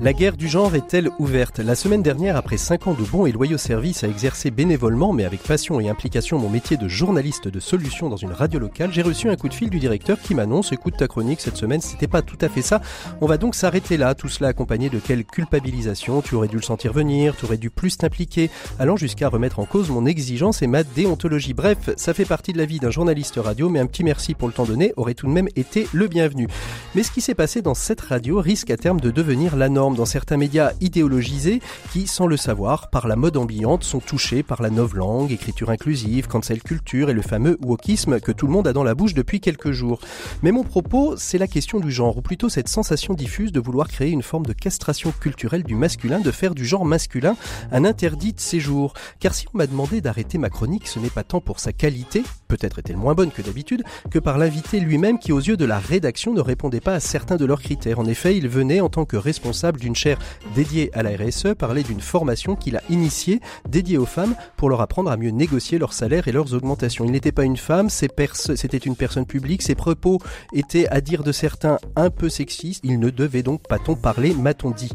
La guerre du genre est-elle ouverte? La semaine dernière, après 5 ans de bons et loyaux services à exercer bénévolement mais avec passion et implication mon métier de journaliste de solutions dans une radio locale, j'ai reçu un coup de fil du directeur qui m'annonce écoute ta chronique cette semaine, c'était pas tout à fait ça. On va donc s'arrêter là, tout cela accompagné de quelle culpabilisation, tu aurais dû le sentir venir, tu aurais dû plus t'impliquer, allant jusqu'à remettre en cause mon exigence et ma déontologie. Bref, ça fait partie de la vie d'un journaliste radio, mais un petit merci pour le temps donné aurait tout de même été le bienvenu. Mais ce qui s'est passé dans cette radio risque à terme de devenir la norme dans certains médias idéologisés qui, sans le savoir, par la mode ambiante, sont touchés par la langue, écriture inclusive, cancel culture et le fameux wokisme que tout le monde a dans la bouche depuis quelques jours. Mais mon propos, c'est la question du genre, ou plutôt cette sensation diffuse de vouloir créer une forme de castration culturelle du masculin, de faire du genre masculin un interdit de séjour. Car si on m'a demandé d'arrêter ma chronique, ce n'est pas tant pour sa qualité, peut-être est-elle moins bonne que d'habitude, que par l'invité lui-même qui, aux yeux de la rédaction, ne répondait pas à certains de leurs critères. En effet, il venait en tant que responsable d'une chaire dédiée à la RSE parler d'une formation qu'il a initiée dédiée aux femmes pour leur apprendre à mieux négocier leurs salaires et leurs augmentations. Il n'était pas une femme, c'était une personne publique, ses propos étaient, à dire de certains, un peu sexistes, il ne devait donc pas-on parler, m'a-t-on dit.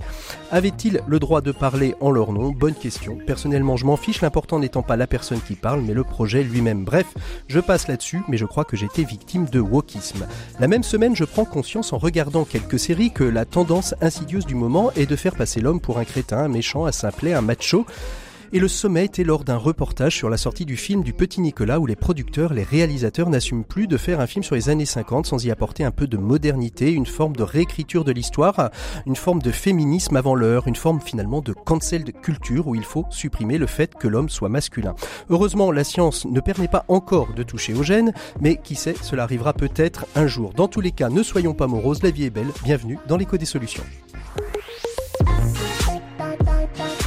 Avait-il le droit de parler en leur nom? Bonne question. Personnellement, je m'en fiche, l'important n'étant pas la personne qui parle, mais le projet lui-même. Bref, je passe là-dessus, mais je crois que j'étais victime de wokisme. La même semaine, je prends conscience en regardant quelques séries que la tendance insidieuse du moment est de faire passer l'homme pour un crétin, un méchant, un simplet, un macho. Et le sommet était lors d'un reportage sur la sortie du film du Petit Nicolas où les producteurs, les réalisateurs n'assument plus de faire un film sur les années 50 sans y apporter un peu de modernité, une forme de réécriture de l'histoire, une forme de féminisme avant l'heure, une forme finalement de cancel de culture où il faut supprimer le fait que l'homme soit masculin. Heureusement, la science ne permet pas encore de toucher aux gènes, mais qui sait, cela arrivera peut-être un jour. Dans tous les cas, ne soyons pas moroses, la vie est belle. Bienvenue dans l'écho des solutions.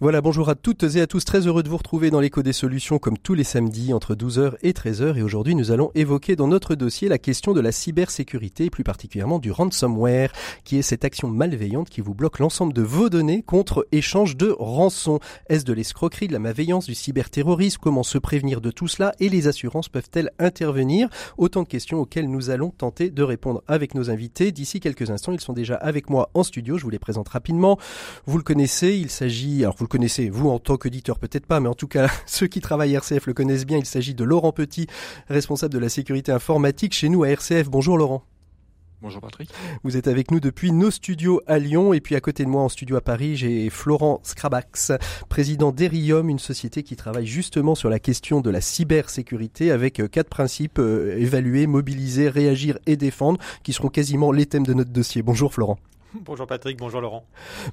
Voilà, bonjour à toutes et à tous, très heureux de vous retrouver dans l'écho des solutions comme tous les samedis entre 12h et 13h et aujourd'hui nous allons évoquer dans notre dossier la question de la cybersécurité plus particulièrement du ransomware qui est cette action malveillante qui vous bloque l'ensemble de vos données contre échange de rançon. Est-ce de l'escroquerie, de la malveillance, du cyberterrorisme? Comment se prévenir de tout cela? Et les assurances peuvent-elles intervenir? Autant de questions auxquelles nous allons tenter de répondre avec nos invités. D'ici quelques instants, ils sont déjà avec moi en studio, je vous les présente rapidement. Vous le connaissez, il s'agit, alors vous le connaissez, vous en tant qu'auditeur peut-être pas, mais en tout cas ceux qui travaillent à RCF le connaissent bien. Il s'agit de Laurent Petit, responsable de la sécurité informatique chez nous à RCF. Bonjour Laurent. Bonjour Patrick. Vous êtes avec nous depuis nos studios à Lyon et puis à côté de moi en studio à Paris, j'ai Florent Scrabax, président d'Erium, une société qui travaille justement sur la question de la cybersécurité avec euh, quatre principes euh, évaluer, mobiliser, réagir et défendre qui seront quasiment les thèmes de notre dossier. Bonjour Florent. Bonjour Patrick, bonjour Laurent.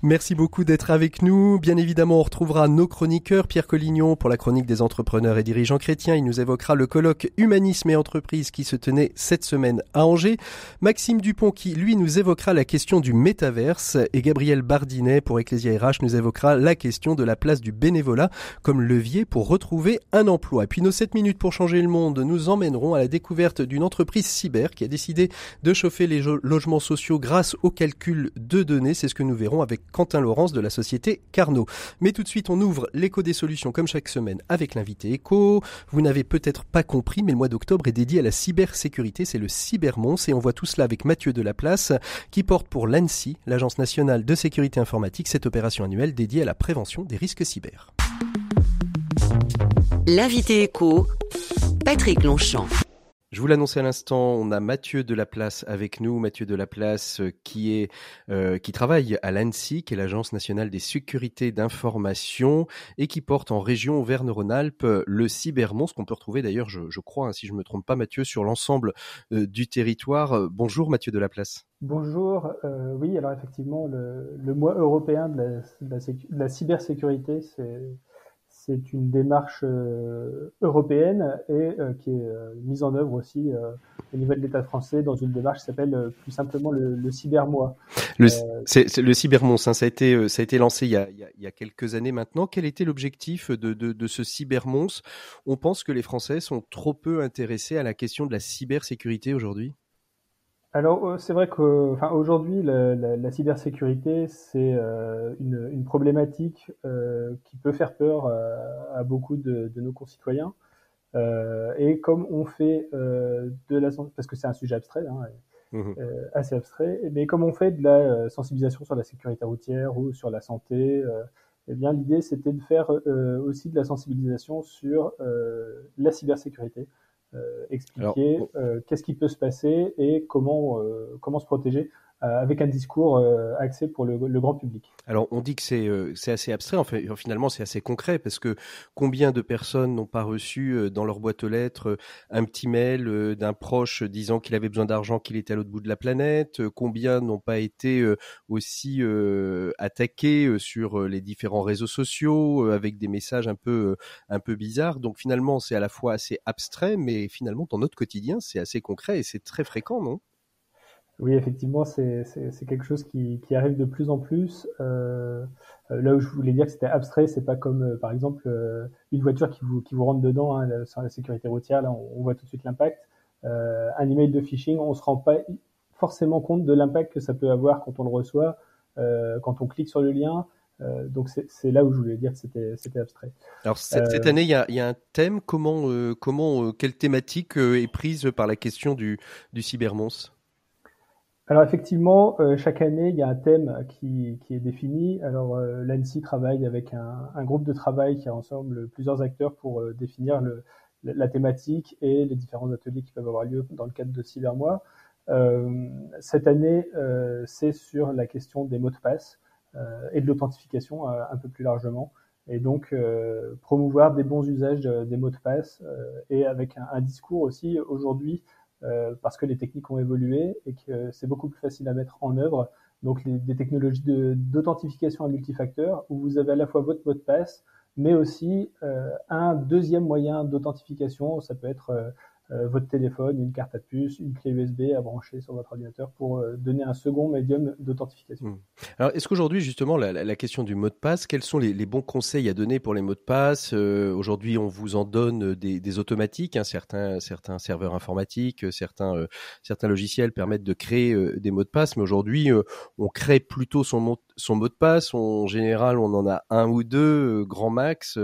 Merci beaucoup d'être avec nous. Bien évidemment, on retrouvera nos chroniqueurs. Pierre Collignon pour la chronique des entrepreneurs et dirigeants chrétiens. Il nous évoquera le colloque Humanisme et entreprise qui se tenait cette semaine à Angers. Maxime Dupont qui, lui, nous évoquera la question du métaverse. Et Gabriel Bardinet pour Ecclesia RH nous évoquera la question de la place du bénévolat comme levier pour retrouver un emploi. Et puis nos 7 minutes pour changer le monde nous emmèneront à la découverte d'une entreprise cyber qui a décidé de chauffer les logements sociaux grâce au calcul de données. C'est ce que nous verrons avec Quentin Laurence de la société Carnot. Mais tout de suite, on ouvre l'écho des solutions comme chaque semaine avec l'invité écho. Vous n'avez peut-être pas compris, mais le mois d'octobre est dédié à la cybersécurité. C'est le Cybermons et on voit tout cela avec Mathieu Delaplace qui porte pour l'ANSI, l'Agence nationale de sécurité informatique, cette opération annuelle dédiée à la prévention des risques cyber. L'invité écho, Patrick Longchamp. Je vous l'annonçais à l'instant, on a Mathieu Delaplace avec nous, Mathieu Delaplace euh, qui est euh, qui travaille à l'ANSI, qui est l'Agence nationale des sécurités d'information et qui porte en région Auvergne-Rhône-Alpes le Cybermons qu'on peut retrouver d'ailleurs, je, crois, hein, si je me trompe pas, Mathieu, sur l'ensemble euh, du territoire. Bonjour Mathieu Delaplace. Bonjour, oui, alors effectivement, le, mois européen de la cybersécurité, c'est c'est une démarche européenne et qui est mise en œuvre aussi au niveau de l'État français dans une démarche qui s'appelle plus simplement le, le cybermois. Le, c'est, le cybermons, ça a été ça a été lancé il y a, il y a, quelques années maintenant. Quel était l'objectif de, de, de ce cybermons On pense que les Français sont trop peu intéressés à la question de la cybersécurité aujourd'hui. Alors euh, c'est vrai que, enfin aujourd'hui, la, la, la, cybersécurité c'est euh, une, une, problématique euh, qui peut faire peur à, à beaucoup de, de, nos concitoyens. Euh, et comme on fait de la parce que c'est un sujet abstrait, hein, mmh. assez abstrait, mais comme on fait de la sensibilisation sur la sécurité routière ou sur la santé, eh bien l'idée c'était de faire aussi de la sensibilisation sur la cybersécurité. Euh, expliquer euh, qu'est-ce qui peut se passer et comment, euh, comment se protéger avec un discours euh, axé pour le, le, grand public. Alors on dit que c'est euh, c'est assez abstrait, en fait, finalement c'est assez concret parce que combien de personnes n'ont pas reçu dans leur boîte aux lettres un petit mail d'un proche disant qu'il avait besoin d'argent, qu'il était à l'autre bout de la planète, combien n'ont pas été aussi attaqués sur les différents réseaux sociaux avec des messages un peu un peu bizarres. Donc finalement c'est à la fois assez abstrait, mais finalement dans notre quotidien c'est assez concret et c'est très fréquent, non? Oui, effectivement, c'est quelque chose qui, qui, arrive de plus en plus. Euh, là où je voulais dire que c'était abstrait, c'est pas comme, euh, par exemple, euh, une voiture qui vous, qui vous rentre dedans hein, sur la sécurité routière. Là, on, voit tout de suite l'impact. Un email de phishing, on se rend pas forcément compte de l'impact que ça peut avoir quand on le reçoit, quand on clique sur le lien. Donc c'est là où je voulais dire que c'était abstrait. Alors cette, année, il y a, y a, un thème. Comment, comment, quelle thématique est prise par la question du, du alors effectivement, euh, chaque année, il y a un thème qui, qui est défini. Alors euh, l'ANSI travaille avec un, un, groupe de travail qui rassemble plusieurs acteurs pour euh, définir le, la thématique et les différents ateliers qui peuvent avoir lieu dans le cadre de Cybermois. Euh, cette année, c'est sur la question des mots de passe et de l'authentification un peu plus largement. Et donc promouvoir des bons usages des mots de passe et avec un, un discours aussi aujourd'hui parce que les techniques ont évolué et que c'est beaucoup plus facile à mettre en œuvre. Donc les, des technologies d'authentification à multifacteur où vous avez à la fois votre mot de passe, mais aussi euh, un deuxième moyen d'authentification. Ça peut être euh, euh, votre téléphone, une carte à puce, une clé USB à brancher sur votre ordinateur pour euh, donner un second médium d'authentification. Mmh. Alors, est-ce qu'aujourd'hui, justement, la, question du mot de passe, quels sont les, bons conseils à donner pour les mots de passe? Euh, Aujourd'hui, on vous en donne des, automatiques. Hein, certains, certains serveurs informatiques, certains, euh, certains logiciels permettent de créer euh, des mots de passe, mais aujourd'hui, on crée plutôt son mot, son mot de passe. en général, on en a un ou deux, grand max.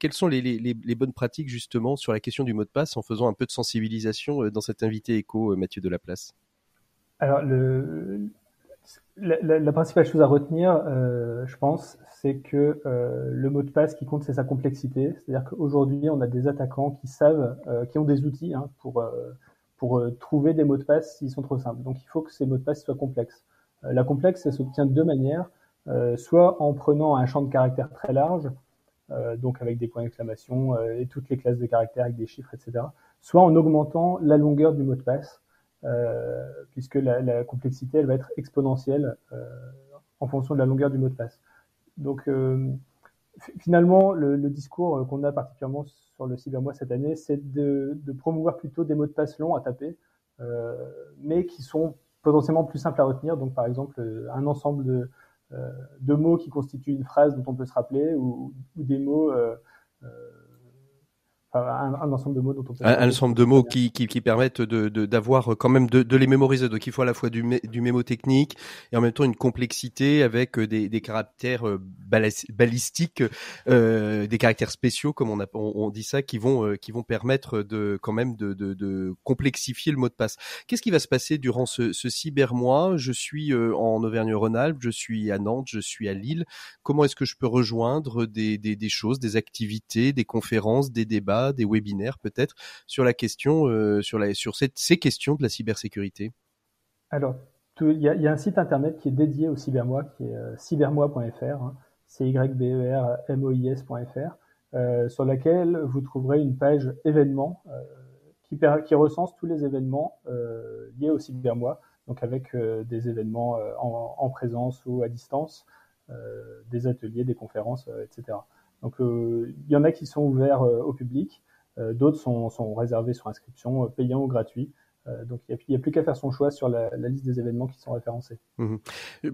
quelles sont les, bonnes pratiques, justement, sur la question du mot de passe en faisant un peu de sensibilisation euh, dans cet invité euh, Mathieu Delaplace? Alors, la, la, principale chose à retenir, euh, je pense, c'est que euh, le mot de passe qui compte, c'est sa complexité. C'est-à-dire qu'aujourd'hui, on a des attaquants qui savent, euh, qui ont des outils hein, pour, euh, pour trouver des mots de passe s'ils sont trop simples. Donc, il faut que ces mots de passe soient complexes. La complexe, ça s'obtient de deux manières. soit en prenant un champ de caractère très large, donc avec des points d'exclamation et toutes les classes de caractères avec des chiffres, etc soit en augmentant la longueur du mot de passe, euh, puisque la, complexité, elle va être exponentielle euh, en fonction de la longueur du mot de passe. Donc, euh, finalement, le, discours qu'on a particulièrement sur le cybermois cette année, c'est de, promouvoir plutôt des mots de passe longs à taper, euh, mais qui sont potentiellement plus simples à retenir. Donc, par exemple, un ensemble de, euh, de mots qui constituent une phrase dont on peut se rappeler, ou, ou des mots un, un, ensemble de mots dont on peut un, ensemble de mots qui, qui, qui permettent de d'avoir de, quand même de, de, les mémoriser. Donc il faut à la fois du, mé, du mémo technique et en même temps une complexité avec euh, des, des caractères euh, balistiques, euh, des caractères spéciaux comme on, a, on, on, dit ça, qui vont euh, qui vont permettre de quand même de, de, de complexifier le mot de passe. Qu'est-ce qui va se passer durant ce, ce cybermois? Je suis en Auvergne-Rhône-Alpes, je suis à Nantes, je suis à Lille. Comment est-ce que je peux rejoindre des, des, des choses, des activités, des conférences, des débats des webinaires peut-être sur la question, euh, sur, ces questions de la cybersécurité. Alors, il y, a un site internet qui est dédié au cybermois, qui est euh, cybermois.fr, hein, c y e euh, sur laquelle vous trouverez une page événements qui, recense tous les événements liés au cybermois, donc avec des événements en, en, présence ou à distance, des ateliers, des conférences, etc. Donc il y en a qui sont ouverts au public, d'autres sont, réservés sur inscription, payants ou gratuits. Euh, donc il n'y a, plus qu'à faire son choix sur la, liste des événements qui sont référencés. Mhm.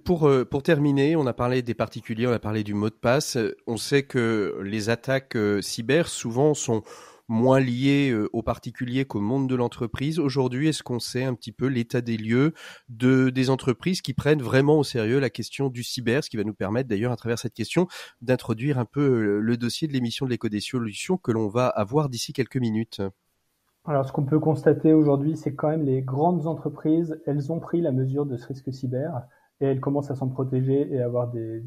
Pour, euh, pour terminer, on a parlé des particuliers, on a parlé du mot de passe. On sait que les attaques euh, cyber souvent sont moins liées aux particuliers qu'au monde de l'entreprise. Aujourd'hui, est-ce qu'on sait un petit peu l'état des lieux de, des entreprises qui prennent vraiment au sérieux la question du cyber, ce qui va nous permettre d'ailleurs à travers cette question d'introduire un peu le dossier de l'émission de l'éco des solutions que l'on va avoir d'ici quelques minutes? Alors, ce qu'on peut constater aujourd'hui, c'est quand même les grandes entreprises, elles ont pris la mesure de ce risque cyber et elles commencent à s'en protéger et à avoir des,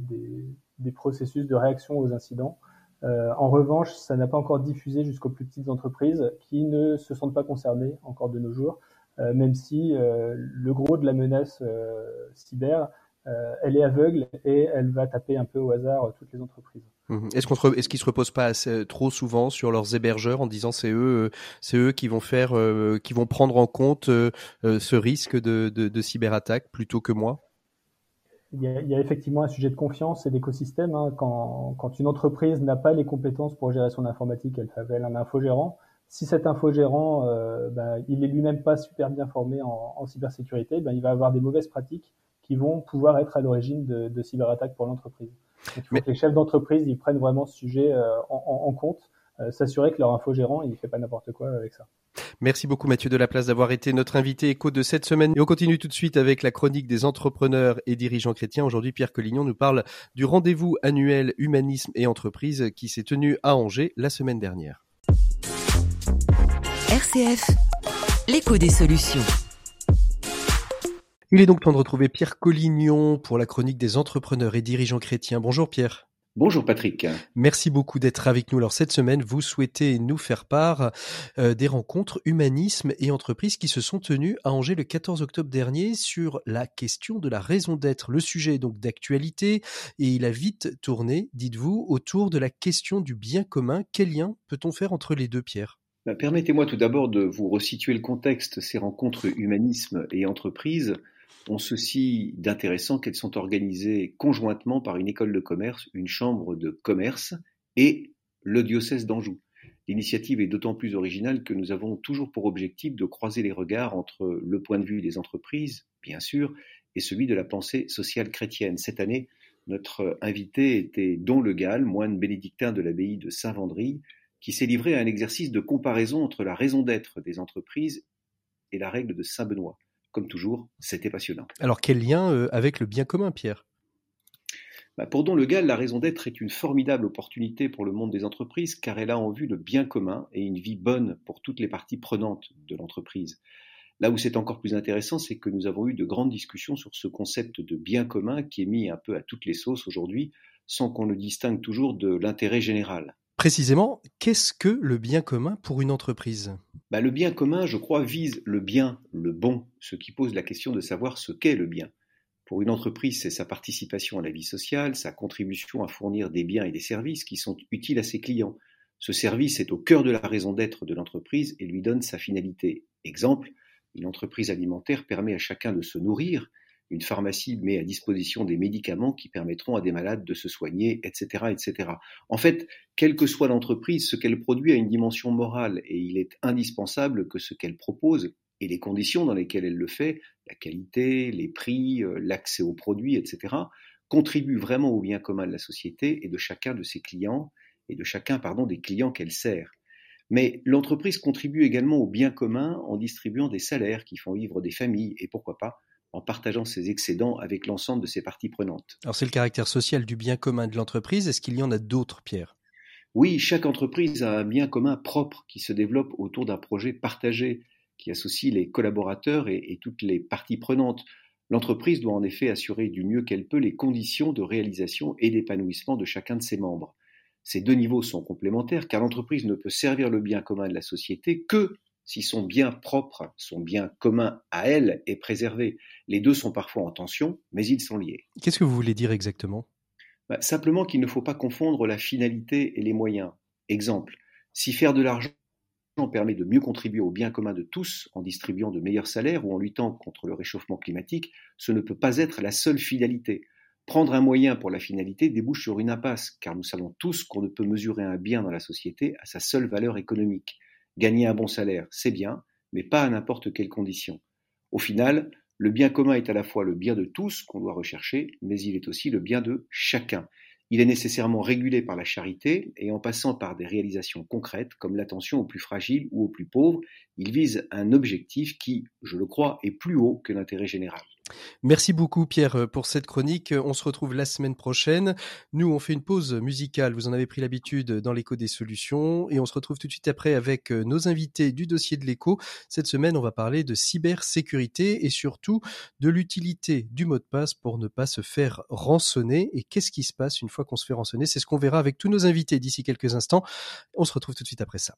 des, processus de réaction aux incidents. Euh, en revanche, ça n'a pas encore diffusé jusqu'aux plus petites entreprises qui ne se sentent pas concernées encore de nos jours, euh, même si euh, le gros de la menace cyber, elle est aveugle et elle va taper un peu au hasard toutes les entreprises. Mhm. Est-ce qu'on est-ce qu'ils se reposent pas assez, trop souvent sur leurs hébergeurs en disant c'est eux, c'est eux qui vont faire, qui vont prendre en compte ce risque de, de, de, cyberattaque plutôt que moi? Il y, a, il y, a, effectivement un sujet de confiance et d'écosystème. Hein. Quand, quand, une entreprise n'a pas les compétences pour gérer son informatique, elle fait appel à un infogérant. Si cet infogérant, euh, ben, il est lui-même pas super bien formé en, en cybersécurité, ben, il va avoir des mauvaises pratiques qui vont pouvoir être à l'origine de, de cyberattaques pour l'entreprise. il faut que les chefs d'entreprise ils prennent vraiment ce sujet euh, en, en, compte, s'assurer que leur infogérant il fait pas n'importe quoi avec ça. Merci beaucoup Mathieu Delaplace d'avoir été notre invité écho de cette semaine. Et on continue tout de suite avec la chronique des entrepreneurs et dirigeants chrétiens. Aujourd'hui, Pierre Collignon nous parle du rendez-vous annuel Humanisme et Entreprise qui s'est tenu à Angers la semaine dernière. RCF, l'écho des solutions. Il est donc temps de retrouver Pierre Collignon pour la chronique des entrepreneurs et dirigeants chrétiens. Bonjour Pierre. Bonjour Patrick. Merci beaucoup d'être avec nous. Alors cette semaine, vous souhaitez nous faire part euh, des rencontres humanisme et entreprise qui se sont tenues à Angers le 14 octobre dernier sur la question de la raison d'être. Le sujet est donc d'actualité et il a vite tourné, dites-vous, autour de la question du bien commun. Quel lien peut-on faire entre les deux, Pierre? Ben, Permettez-moi tout d'abord de vous resituer le contexte. Ces rencontres humanisme et entreprise ont ceci d'intéressant qu'elles sont organisées conjointement par une école de commerce, une chambre de commerce et le diocèse d'Anjou. L'initiative est d'autant plus originale que nous avons toujours pour objectif de croiser les regards entre le point de vue des entreprises, bien sûr, et celui de la pensée sociale chrétienne. Cette année, notre invité était Don Le Gall, moine bénédictin de l'abbaye de Saint-Vendry, qui s'est livré à un exercice de comparaison entre la raison d'être des entreprises et la règle de Saint-Benoît comme toujours, c'était passionnant. Alors quel lien euh, avec le bien commun, Pierre? Bah, Pour Don Le Gall, la raison d'être est une formidable opportunité pour le monde des entreprises car elle a en vue le bien commun et une vie bonne pour toutes les parties prenantes de l'entreprise. Là où c'est encore plus intéressant, c'est que nous avons eu de grandes discussions sur ce concept de bien commun qui est mis un peu à toutes les sauces aujourd'hui, sans qu'on le distingue toujours de l'intérêt général. Précisément, qu'est-ce que le bien commun pour une entreprise? Bah, Le bien commun, je crois, vise le bien, le bon, ce qui pose la question de savoir ce qu'est le bien. Pour une entreprise, c'est sa participation à la vie sociale, sa contribution à fournir des biens et des services qui sont utiles à ses clients. Ce service est au cœur de la raison d'être de l'entreprise et lui donne sa finalité. Exemple, une entreprise alimentaire permet à chacun de se nourrir, une pharmacie met à disposition des médicaments qui permettront à des malades de se soigner, etc., etc. En fait, quelle que soit l'entreprise, ce qu'elle produit a une dimension morale et il est indispensable que ce qu'elle propose et les conditions dans lesquelles elle le fait, la qualité, les prix, euh, l'accès aux produits, etc., contribuent vraiment au bien commun de la société et de chacun de ses clients et de chacun, pardon, des clients qu'elle sert. Mais l'entreprise contribue également au bien commun en distribuant des salaires qui font vivre des familles et pourquoi pas en partageant ses excédents avec l'ensemble de ses parties prenantes. Alors c'est le caractère social du bien commun de l'entreprise. Est-ce qu'il y en a d'autres, Pierre? Oui, chaque entreprise a un bien commun propre qui se développe autour d'un projet partagé qui associe les collaborateurs et, et toutes les parties prenantes. L'entreprise doit en effet assurer du mieux qu'elle peut les conditions de réalisation et d'épanouissement de chacun de ses membres. Ces deux niveaux sont complémentaires car l'entreprise ne peut servir le bien commun de la société que si son bien propre, son bien commun à elle est préservé. Les deux sont parfois en tension, mais ils sont liés. Qu'est-ce que vous voulez dire exactement? Bah, Simplement qu'il ne faut pas confondre la finalité et les moyens. Exemple, si faire de l'argent permet de mieux contribuer au bien commun de tous en distribuant de meilleurs salaires ou en luttant contre le réchauffement climatique, ce ne peut pas être la seule finalité. Prendre un moyen pour la finalité débouche sur une impasse, car nous savons tous qu'on ne peut mesurer un bien dans la société à sa seule valeur économique. Gagner un bon salaire, c'est bien, mais pas à n'importe quelle condition. Au final, le bien commun est à la fois le bien de tous qu'on doit rechercher, mais il est aussi le bien de chacun. Il est nécessairement régulé par la charité et en passant par des réalisations concrètes comme l'attention aux plus fragiles ou aux plus pauvres, il vise un objectif qui, je le crois, est plus haut que l'intérêt général. Merci beaucoup Pierre euh, pour cette chronique. On se retrouve la semaine prochaine. Nous, on fait une pause musicale. Vous en avez pris l'habitude dans l'écho des solutions. Et on se retrouve tout de suite après avec euh, nos invités du dossier de l'écho. Cette semaine, on va parler de cybersécurité et surtout de l'utilité du mot de passe pour ne pas se faire rançonner. Et qu'est-ce qui se passe une fois qu'on se fait rançonner? C'est ce qu'on verra avec tous nos invités d'ici quelques instants. On se retrouve tout de suite après ça.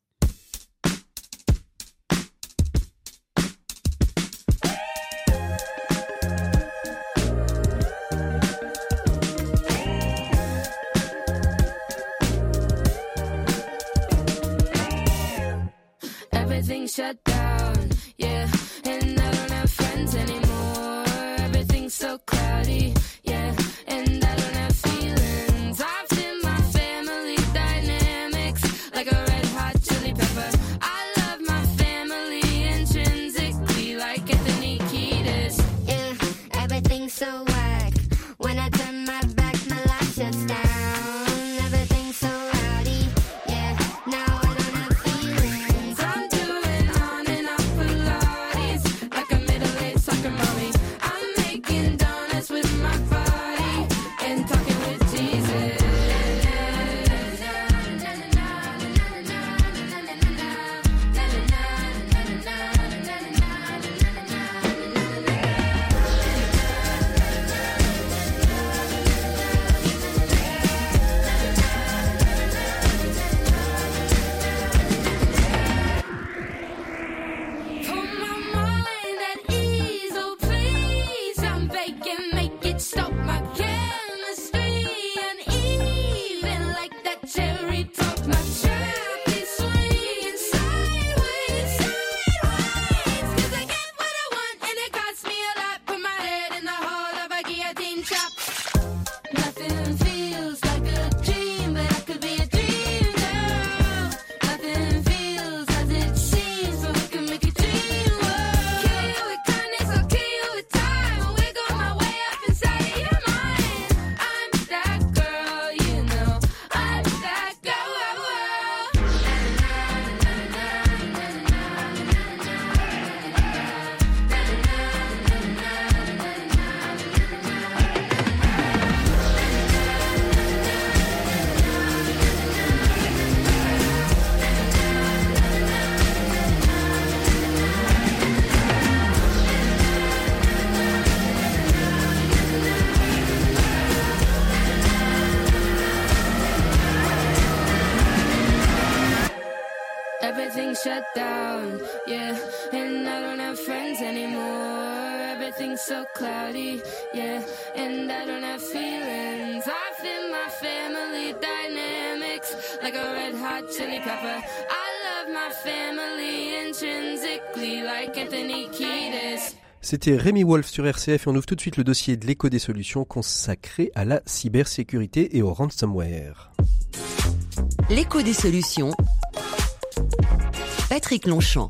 C'était Rémi Wolf sur RCF et on ouvre tout de suite le dossier de l'écho des solutions consacré à la cybersécurité et au ransomware. L'écho des solutions. Patrick Longchamp.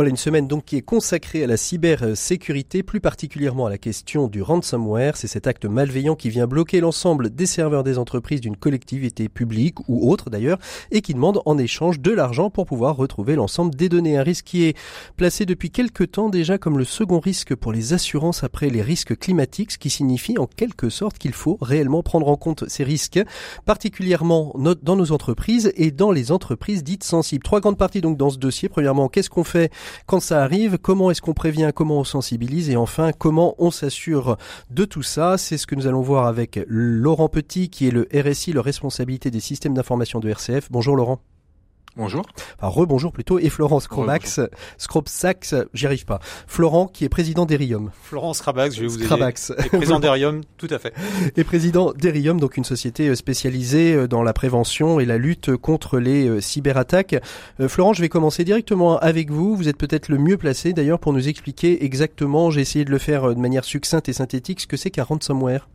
Voilà une semaine donc qui est consacrée à la cybersécurité, plus particulièrement à la question du ransomware. C'est cet acte malveillant qui vient bloquer l'ensemble des serveurs des entreprises d'une collectivité publique ou autre d'ailleurs et qui demande en échange de l'argent pour pouvoir retrouver l'ensemble des données. Un risque qui est placé depuis quelque temps déjà comme le second risque pour les assurances après les risques climatiques, ce qui signifie en quelque sorte qu'il faut réellement prendre en compte ces risques, particulièrement dans nos entreprises et dans les entreprises dites sensibles. Trois grandes parties donc dans ce dossier. Premièrement, qu'est-ce qu'on fait quand ça arrive, comment est-ce qu'on prévient, comment on sensibilise et enfin comment on s'assure de tout ça? C'est ce que nous allons voir avec Laurent Petit qui est le RSI, le responsabilité des systèmes d'information de RCF. Bonjour Laurent. Bonjour. Enfin, rebonjour plutôt. Et Florence Scrobax, Scrobax, j'y arrive pas. Florent, qui est président d'Erium. Florence Scrabax, je vais vous aider. Et président d'Erium, tout à fait. Et président d'Erium, donc une société euh, spécialisée euh, dans la prévention et la lutte contre les euh, cyberattaques. Florent, je vais commencer directement avec vous. Vous êtes peut-être le mieux placé d'ailleurs pour nous expliquer exactement, j'ai essayé de le faire de manière succincte et synthétique, ce que c'est qu'un ransomware.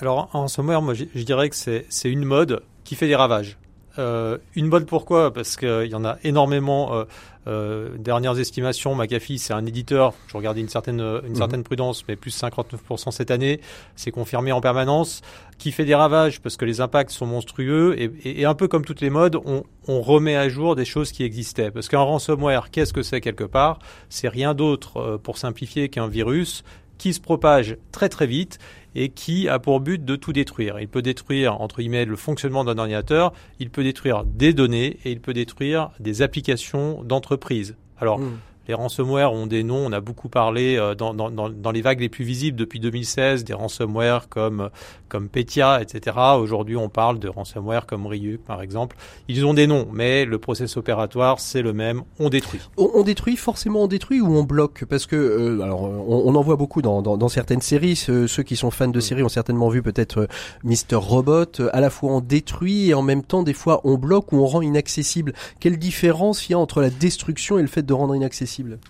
Alors, en ransomware, moi, je dirais que c'est une mode qui fait des ravages. Euh, une mode pourquoi Parce qu'il y en a énormément. Euh, euh, dernières estimations, McAfee, c'est un éditeur. Je regardais une certaine une Mhm. certaine prudence, mais plus 59% cette année. C'est confirmé en permanence. Qui fait des ravages parce que les impacts sont monstrueux et, et- et un peu comme toutes les modes, on, on remet à jour des choses qui existaient. Parce qu'un ransomware, qu'est-ce que c'est quelque part? C'est rien d'autre, euh, pour simplifier, qu'un virus qui se propage très très vite et qui a pour but de tout détruire. Il peut détruire, entre guillemets, le fonctionnement d'un ordinateur, il peut détruire des données et il peut détruire des applications d'entreprise. Alors, Mm. Les ransomware ont des noms, on a beaucoup parlé euh, dans, dans, dans, dans les vagues les plus visibles depuis 2016, des ransomware comme, comme Petya, etc. Aujourd'hui, on parle de ransomware comme Ryuk, par exemple. Ils ont des noms, mais le process opératoire, c'est le même, on détruit. On, on détruit forcément on détruit ou on bloque? Parce que euh, alors on, on en voit beaucoup dans, dans, dans certaines séries ceux, ceux qui sont fans de séries ont certainement vu peut-être euh, Mister Robot euh, à la fois on détruit et en même temps des fois on bloque ou on rend inaccessible quelle différence il y a entre la destruction et le fait de rendre inaccessible?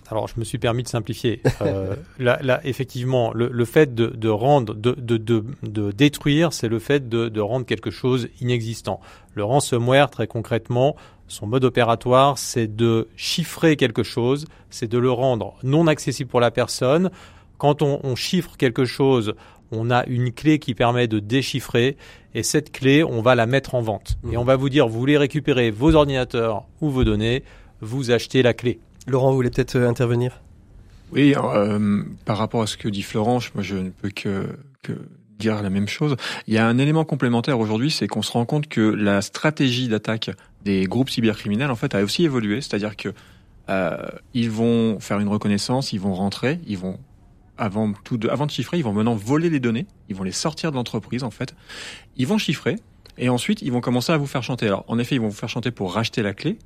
Alors, je me suis permis de simplifier. Euh, là, là, effectivement, le, le fait de, de rendre, de, de, de, de détruire, c'est le fait de, rendre quelque chose inexistant. Le ransomware, très concrètement, son mode opératoire, c'est de chiffrer quelque chose, c'est de le rendre non accessible pour la personne. Quand on, on chiffre quelque chose, on a une clé qui permet de déchiffrer et cette clé, on va la mettre en vente. Et on va vous dire, vous voulez récupérer vos ordinateurs ou vos données, vous achetez la clé. Laurent vous voulez peut-être euh, intervenir? Oui, euh, par rapport à ce que dit Florent, moi je ne peux que, que dire la même chose. Il y a un élément complémentaire aujourd'hui, c'est qu'on se rend compte que la stratégie d'attaque des groupes cybercriminels en fait a aussi évolué, c'est-à-dire que euh, ils vont faire une reconnaissance, ils vont rentrer, ils vont avant tout de, avant de chiffrer, ils vont maintenant voler les données, ils vont les sortir de l'entreprise en fait, ils vont chiffrer et ensuite ils vont commencer à vous faire chanter. Alors en effet, ils vont vous faire chanter pour racheter la clé,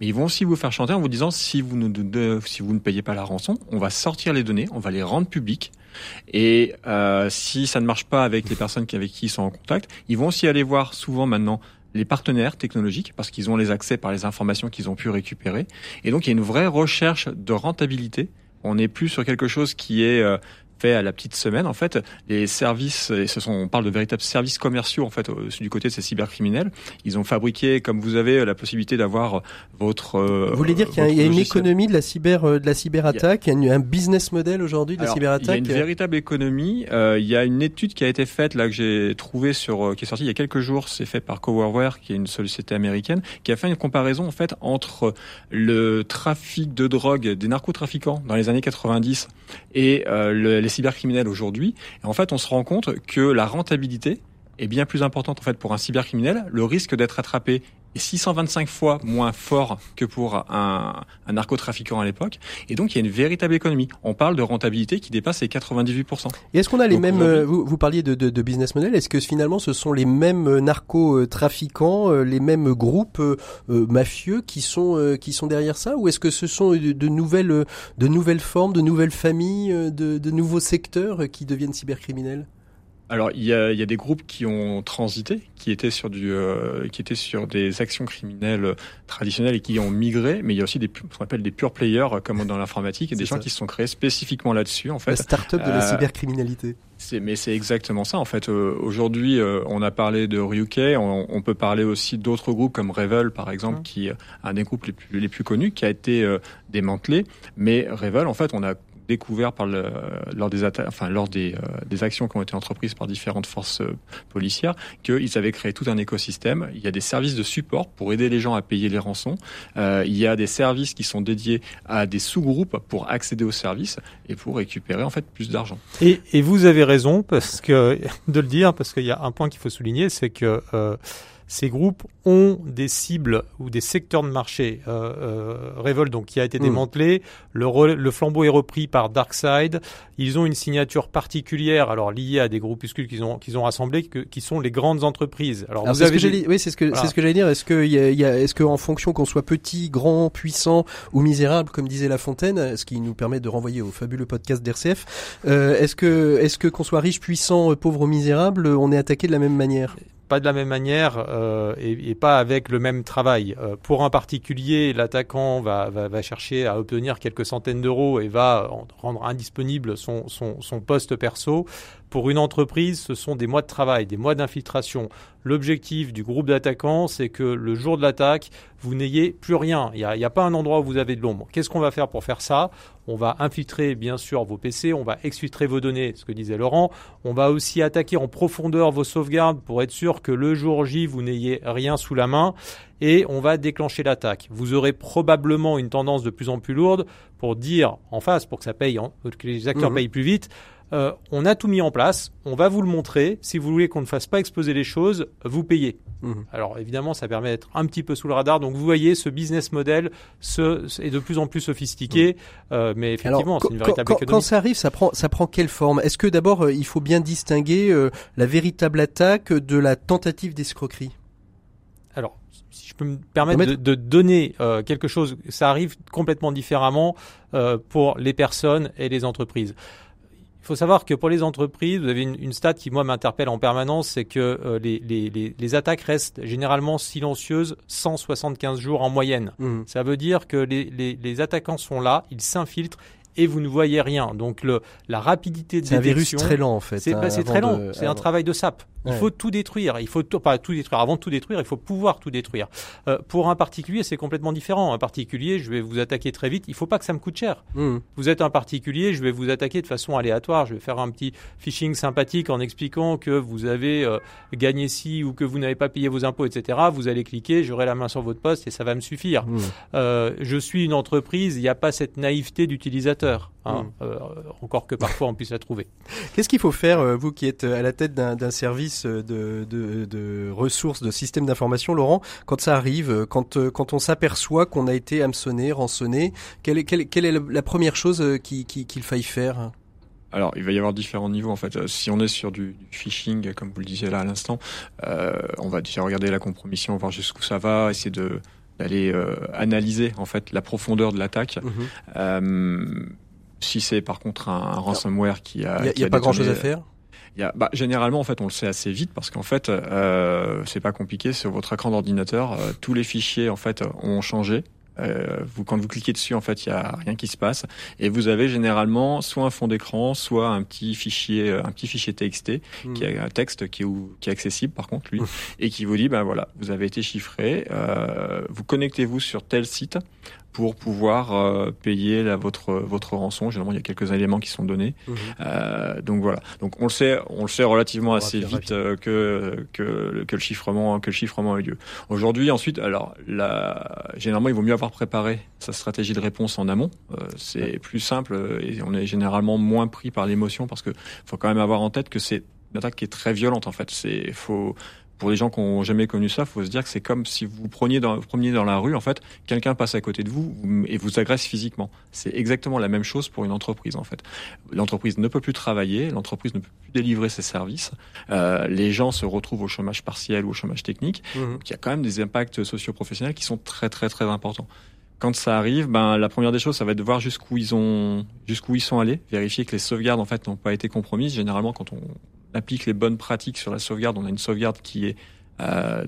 mais ils vont aussi vous faire chanter en vous disant si vous ne, si vous ne payez pas la rançon, on va sortir les données, on va les rendre publiques. Et euh, si ça ne marche pas avec les personnes avec qui ils sont en contact, ils vont aussi aller voir souvent maintenant les partenaires technologiques parce qu'ils ont les accès par les informations qu'ils ont pu récupérer. Et donc il y a une vraie recherche de rentabilité. On n'est plus sur quelque chose qui est euh, fait à la petite semaine. En fait, les services, et ce sont, on parle de véritables services commerciaux en fait du côté de ces cybercriminels. Ils ont fabriqué, comme vous avez la possibilité d'avoir votre. euh, vous voulez dire qu'il y a, y une économie de la cyber euh, de la cyberattaque il y a un business model aujourd'hui de la Alors, Il y a cyberattaque une véritable économie. Euh, il y a une étude qui a été faite là que j'ai trouvée sur euh, qui est sortie il y a quelques jours. C'est fait par Coverware, qui est une société américaine, qui a fait une comparaison en fait entre le trafic de drogue des narcotrafiquants dans les années 90 et euh, le- les cybercriminels aujourd'hui. En fait, on se rend compte que la rentabilité est bien plus importante en fait pour un cybercriminel. Le risque d'être attrapé 625 fois moins fort que pour un, un narcotrafiquant à l'époque. Et donc, il y a une véritable économie. On parle de rentabilité qui dépasse les 98%. Et est-ce qu'on a les Donc, mêmes vous, vous parliez de, de, de business model Est-ce que finalement ce sont les mêmes euh, narco-trafiquants, euh, les mêmes groupes euh, euh, mafieux qui sont euh, qui sont derrière ça, ou est-ce que ce sont de, de nouvelles de nouvelles formes, de nouvelles familles, de, de nouveaux secteurs qui deviennent cybercriminels? Alors, il y a, il y a des groupes qui ont transité, qui étaient sur du, euh, qui étaient sur des actions criminelles euh, traditionnelles et qui ont migré. Mais il y a aussi des, ce qu'on appelle des pure players, euh, comme dans l'informatique, et des gens qui se sont créés spécifiquement là-dessus, en La fait. start-up de la euh, cybercriminalité. C'est, mais c'est exactement ça en fait. Euh, aujourd'hui, euh, on a parlé de Ryuk, on, on peut parler aussi d'autres groupes comme Revel par exemple, qui est un des groupes les plus, les plus connus, qui a été euh, démantelé. Mais Revel, en fait, on a découvert par le, lors des enfin lors des, euh, des actions qui ont été entreprises par différentes forces euh, policières qu'ils avaient créé tout un écosystème. Il y a des services de support pour aider les gens à payer les rançons. Euh, il y a des services qui sont dédiés à des sous-groupes pour accéder aux services et pour récupérer en fait plus d'argent. Et, et vous avez raison parce que de le dire parce qu'il y a un point qu'il faut souligner, c'est que euh, ces groupes ont des cibles ou des secteurs de marché. Euh, euh, Revolt, donc qui a été Mm. démantelé, le, le flambeau est repris par DarkSide. Ils ont une signature particulière, alors liée à des groupuscules qu'ils ont qu'ils ont rassemblés, que- qui sont les grandes entreprises. Alors, Alors, vous ce avez que j'allais, oui, c'est ce que Voilà. c'est ce que j'allais dire. Est-ce que y a, y a- est-ce que en fonction qu'on soit petit, grand, puissant ou misérable, comme disait La Fontaine, ce qui nous permet de renvoyer au fabuleux podcast d'RCF, euh, est-ce que est-ce que qu'on soit riche, puissant, pauvre ou misérable, on est attaqué de la même manière? Pas de la même manière euh, et, pas avec le même travail. Euh, pour un particulier, l'attaquant va, chercher à obtenir quelques centaines d'euros et va en- rendre indisponible son, son, son poste perso. Pour une entreprise, ce sont des mois de travail, des mois d'infiltration. L'objectif du groupe d'attaquants, c'est que le jour de l'attaque, vous n'ayez plus rien. Il n'y a, pas un endroit où vous avez de l'ombre. Qu'est-ce qu'on va faire pour faire ça? On va infiltrer bien sûr vos PC, on va exfiltrer vos données, ce que disait Laurent. On va aussi attaquer en profondeur vos sauvegardes pour être sûr que le jour J, vous n'ayez rien sous la main. Et on va déclencher l'attaque. Vous aurez probablement une tendance de plus en plus lourde pour dire en face, pour que ça paye, en- que les acteurs Mhm. payent plus vite. Euh, on a tout mis en place, on va vous le montrer. Si vous voulez qu'on ne fasse pas exploser les choses, vous payez. Mhm. Alors évidemment, ça permet d'être un petit peu sous le radar. Donc vous voyez, ce business model se, est de plus en plus sophistiqué, euh, mais effectivement, c'est une véritable quand- économie. quand ça arrive, ça prend, ça prend quelle forme? Est-ce que d'abord, euh, il faut bien distinguer euh, la véritable attaque de la tentative d'escroquerie? Alors, si je peux me permettre de, de donner euh, quelque chose, ça arrive complètement différemment euh, pour les personnes et les entreprises. Il faut savoir que pour les entreprises, vous avez une, une stat qui moi m'interpelle en permanence, c'est que euh, les, les, les, les attaques restent généralement silencieuses 175 jours en moyenne. Mhm. Ça veut dire que les, attaquants sont là, ils s'infiltrent et vous ne voyez rien. Donc le, la rapidité de C'est un virus détection, très lent en fait. c'est hein, bah, très lent, de- c'est un travail de sape. Il Ouais. faut tout détruire, il faut tout, pas tout détruire. Avant de tout détruire, il faut pouvoir tout détruire. Euh, pour un particulier, c'est complètement différent. Un particulier, je vais vous attaquer très vite. Il faut pas que ça me coûte cher. Mhm. Vous êtes un particulier, je vais vous attaquer de façon aléatoire. Je vais faire un petit phishing sympathique en expliquant que vous avez euh, gagné ci ou que vous n'avez pas payé vos impôts, etc. Vous allez cliquer, j'aurai la main sur votre poste et ça va me suffire. Mhm. Euh, je suis une entreprise, il n'y a pas cette naïveté d'utilisateur. hein. Mm. Euh, encore que parfois on puisse la trouver. Qu'est-ce qu'il faut faire, vous qui êtes à la tête d'un service de, de, de ressources, de système d'information, Laurent, quand ça arrive, quand, euh, quand on s'aperçoit qu'on a été hameçonné, rançonné, quelle est, quelle, quelle est la, première chose euh, qui- qui- qu'il faille faire? Alors, il va y avoir différents niveaux en fait. Euh, Si on est sur du, du phishing, comme vous le disiez là à l'instant, euh, on va déjà regarder la compromission, voir jusqu'où ça va, essayer de d'aller euh, analyser en fait la profondeur de l'attaque. Mhm. Euh, si c'est par contre un, un ransomware qui a, Il n'y a, pas grand-chose à détonné- faire? Il y a, bah, généralement, en fait, on le sait assez vite parce qu'en fait, euh, c'est pas compliqué. Sur votre écran d'ordinateur, euh, tous les fichiers en fait ont changé. Euh, vous, quand vous cliquez dessus, en fait, il y a rien qui se passe, et vous avez généralement soit un fond d'écran, soit un petit fichier, euh, un petit fichier TXT Mhm. qui a un texte qui est, qui est accessible par contre lui, Mhm. et qui vous dit, ben voilà, vous avez été chiffré, euh, vous connectez-vous sur tel site pour pouvoir euh, payer la, votre votre rançon. Généralement, il y a quelques éléments qui sont donnés. Mhm. Euh, donc voilà. Donc on le sait, on le sait relativement assez rapide, vite euh, que, que que le chiffrement que le chiffrement a eu lieu. Aujourd'hui, ensuite, alors la, généralement, il vaut mieux avoir préparé sa stratégie de réponse en amont. Euh, c'est plus simple et on est généralement moins pris par l'émotion parce que faut quand même avoir en tête que c'est une attaque qui est très violente en fait. C'est faut pour les gens qui ont jamais connu ça, faut se dire que c'est comme si vous preniez dans, vous preniez dans la rue, en fait, quelqu'un passe à côté de vous et vous agresse physiquement. C'est exactement la même chose pour une entreprise, en fait. L'entreprise ne peut plus travailler, l'entreprise ne peut plus délivrer ses services, euh, les gens se retrouvent au chômage partiel ou au chômage technique. Mhm. Donc il y a quand même des impacts socio-professionnels qui sont très très très importants. Quand ça arrive, ben la première des choses, ça va être de voir jusqu'où ils ont, jusqu'où ils sont allés, vérifier que les sauvegardes en fait n'ont pas été compromises. Généralement, quand on applique les bonnes pratiques sur la sauvegarde, on a une sauvegarde qui est euh,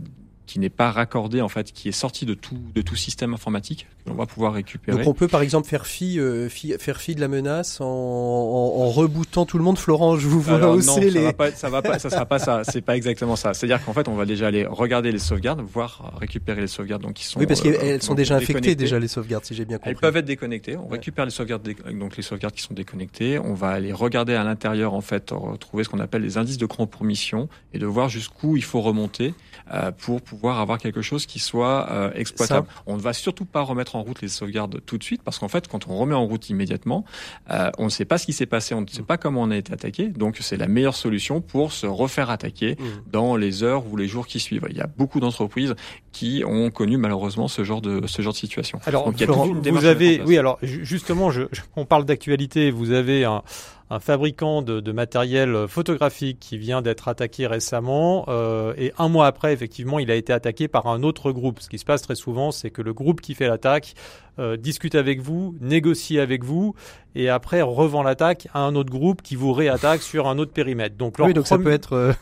qui n'est pas raccordée en fait, qui est sortie de tout de tout système informatique que l'on va pouvoir récupérer. Donc on peut par exemple faire fi, euh, fi- faire fi de la menace en, en, en rebootant tout le monde. Florent, je vous vois Alors, non, hausser ça les. va pas, ça va pas, ça sera pas ça. C'est pas exactement ça. C'est-à-dire qu'en fait, on va déjà aller regarder les sauvegardes, voir récupérer les sauvegardes donc qui sont. Oui, parce euh, qu'elles sont déjà infectées déjà les sauvegardes, si j'ai bien compris. Elles peuvent être déconnectées. On Ouais. récupère les sauvegardes, donc les sauvegardes qui sont déconnectées. On va aller regarder à l'intérieur, en fait, retrouver ce qu'on appelle les indices de compromission et de voir jusqu'où il faut remonter euh, pour pouvoir avoir quelque chose qui soit euh, exploitable. On ne va surtout pas remettre en route les sauvegardes tout de suite parce qu'en fait, quand on remet en route immédiatement, euh, on ne sait pas ce qui s'est passé, on ne sait pas comment on a été attaqué. Donc, c'est la meilleure solution pour se refaire attaquer Mhm. dans les heures ou les jours qui suivent. Il y a beaucoup d'entreprises qui ont connu malheureusement ce genre de ce genre de situation. Alors, Donc, il y a Florent, toute une vous avez, oui, alors ju- justement, je, je- on parle d'actualité. Vous avez un, un fabricant de, de matériel photographique qui vient d'être attaqué récemment, euh, et un mois après, effectivement, il a été attaqué par un autre groupe. Ce qui se passe très souvent, c'est que le groupe qui fait l'attaque euh, discute avec vous, négocie avec vous, et après revend l'attaque à un autre groupe qui vous réattaque sur un autre périmètre. Donc, leur Oui, donc ça peut être.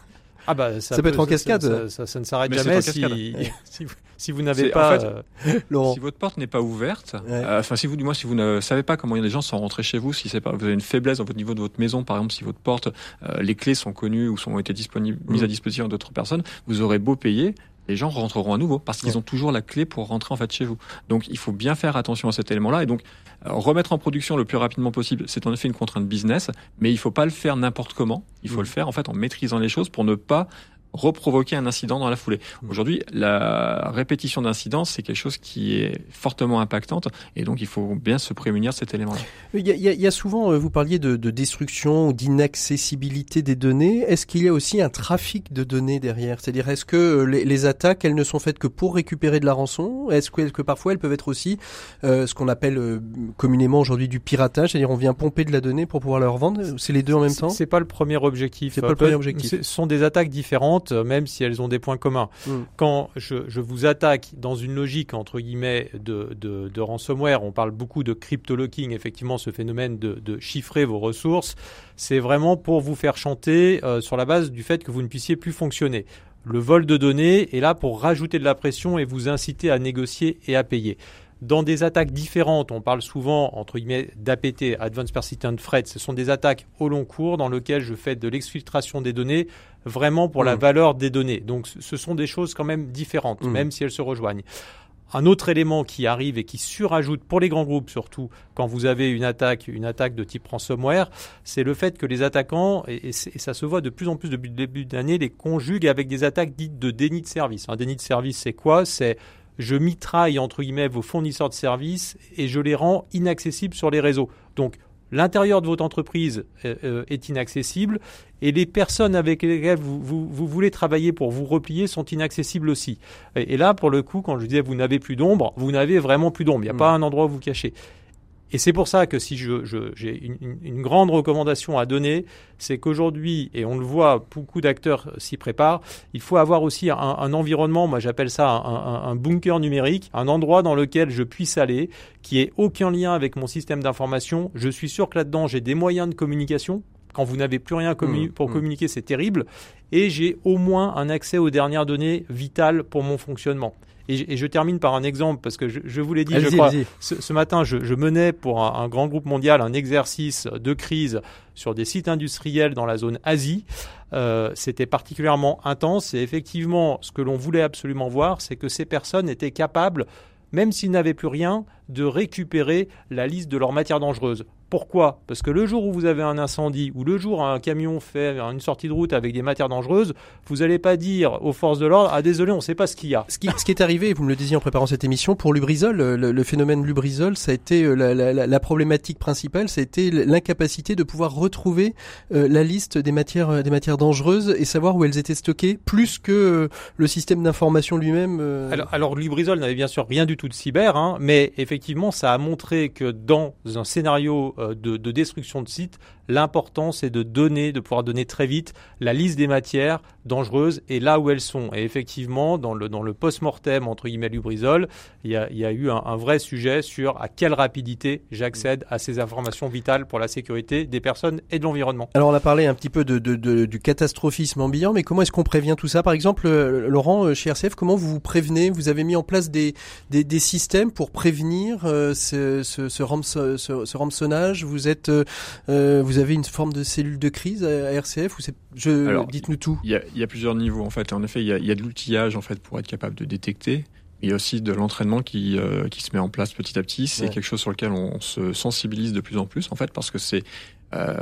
Ah bah Ça peut être en cascade. Ça, ça- ça ne s'arrête jamais si, si vous, si vous n'avez C'est- en pas. fait, euh, Laurent. Si votre porte n'est pas ouverte, Ouais. euh, enfin si vous du moins si vous ne savez pas comment les gens sont rentrés chez vous, si c'est pas vous avez une faiblesse au niveau de votre maison, par exemple si votre porte, euh, les clés sont connues ou sont ont été disponibles, mises Mm. à disposition d'autres personnes, vous aurez beau payer. Les gens rentreront à nouveau parce qu'ils Ouais. ont toujours la clé pour rentrer en fait chez vous. Donc il faut bien faire attention à cet élément-là et donc euh, remettre en production le plus rapidement possible. C'est en effet une contrainte business, mais il faut pas le faire n'importe comment. Il faut Mm. le faire en fait en maîtrisant les choses pour ne pas reprovoquer un incident dans la foulée. Mm. Aujourd'hui, la répétition d'incidents, c'est quelque chose qui est fortement impactante et donc il faut bien se prémunir de cet élément-là. Il y a, il y a- il y a souvent, euh, vous parliez de, de destruction ou d'inaccessibilité des données. Est-ce qu'il y a aussi un trafic de données derrière? C'est-à-dire, est-ce que euh, les, les attaques, elles ne sont faites que pour récupérer de la rançon? Est-ce que, est-ce que parfois elles peuvent être aussi euh, ce qu'on appelle euh, communément aujourd'hui du piratage? C'est-à-dire, on vient pomper de la donnée pour pouvoir la revendre? C'est les deux en même temps? C'est pas le premier objectif. C'est pas le Euh, premier objectif. Ce sont des attaques différentes, euh, même si elles ont des points communs. Mm. Quand je, je vous attaque dans une logique entre guillemets de, de, de ransomware, on parle beaucoup de crypto-locking, effectivement, ce phénomène de, de chiffrer vos ressources, c'est vraiment pour vous faire chanter euh, sur la base du fait que vous ne puissiez plus fonctionner. Le vol de données est là pour rajouter de la pression et vous inciter à négocier et à payer. Dans des attaques différentes, on parle souvent entre guillemets d'APT, Advanced Persistent Threat. Ce sont des attaques au long cours dans lesquelles je fais de l'exfiltration des données vraiment pour la Mhm. valeur des données. Donc ce- sont des choses quand même différentes, Mhm. même si elles se rejoignent. Un autre élément qui arrive et qui surajoute pour les grands groupes surtout quand vous avez une attaque, une attaque de type ransomware, c'est le fait que les attaquants et, et c'est- et ça se voit de plus en plus depuis le début d'année, les conjuguent avec des attaques dites de déni de service. Un déni de service, c'est quoi? C'est je mitraille entre guillemets vos fournisseurs de services et je les rends inaccessibles sur les réseaux. Donc l'intérieur de votre entreprise euh, euh, est inaccessible et les personnes avec lesquelles vous, vous, vous voulez travailler pour vous replier sont inaccessibles aussi. Et, et là, pour le coup, quand je disais vous n'avez plus d'ombre, vous n'avez vraiment plus d'ombre. Il n'y a Mm. pas un endroit où vous cachez. Et c'est pour ça que si je, je- j'ai une, grande recommandation à donner, c'est qu'aujourd'hui, et on le voit, beaucoup d'acteurs s'y préparent, il faut avoir aussi un, environnement, moi j'appelle ça un, un- un bunker numérique, un endroit dans lequel je puisse aller, qui ait aucun lien avec mon système d'information. Je suis sûr que là-dedans, j'ai des moyens de communication. Quand vous n'avez plus rien Mmh, pour mmh. communiquer, c'est terrible. Et j'ai au moins un accès aux dernières données vitales pour mon fonctionnement. Et, je- et je termine par un exemple, parce que je, je vous l'ai dit, je crois, ce, ce matin, je, je menais pour un, un grand groupe mondial un exercice de crise sur des sites industriels dans la zone Asie. Euh, C'était particulièrement intense et effectivement, ce que l'on voulait absolument voir, c'est que ces personnes étaient capables, même s'ils n'avaient plus rien, de récupérer la liste de leurs matières dangereuses. Pourquoi? Parce que le jour où vous avez un incendie ou le jour où un camion fait une sortie de route avec des matières dangereuses, vous n'allez pas dire aux forces de l'ordre Ah désolé, on ne sait pas ce qu'il y a. Ce qui, ce qui est arrivé, et vous me le disiez en préparant cette émission, pour Lubrizol, le, le phénomène Lubrizol, ça a été euh, la, la- la- la problématique principale, ça a été l'incapacité de pouvoir retrouver euh, la liste des matières, euh, des matières dangereuses et savoir où elles étaient stockées, plus que le système d'information lui-même. Alors, alors Lubrizol n'avait bien sûr rien du tout de cyber, hein, mais effectivement, ça a montré que dans un scénario de, de destruction de site, l'important c'est de donner, de pouvoir donner très vite la liste des matières dangereuses et là où elles sont. Et effectivement, dans le, dans le post-mortem entre guillemets Lubrizol, il y a, il y a eu un, un vrai sujet sur à quelle rapidité j'accède à ces informations vitales pour la sécurité des personnes et de l'environnement. Alors on a parlé un petit peu de, de- de- du catastrophisme ambiant, mais comment est-ce qu'on prévient tout ça? Par exemple, euh, Laurent, euh, chez RCF, comment vous vous prévenez? Vous avez mis en place des, des, des systèmes pour prévenir euh, ce, ce, ce, ce- ce rançonnage Vous êtes, euh, vous avez une forme de cellule de crise à, RCF ou c'est, je, Alors, dites-nous tout. Il y a, il y a plusieurs niveaux en fait. En effet, il y a, il y a de l'outillage en fait pour être capable de détecter. Il y a aussi de l'entraînement qui, euh, qui se met en place petit à petit. C'est Ouais. quelque chose sur lequel on se sensibilise de plus en plus en fait parce que c'est euh,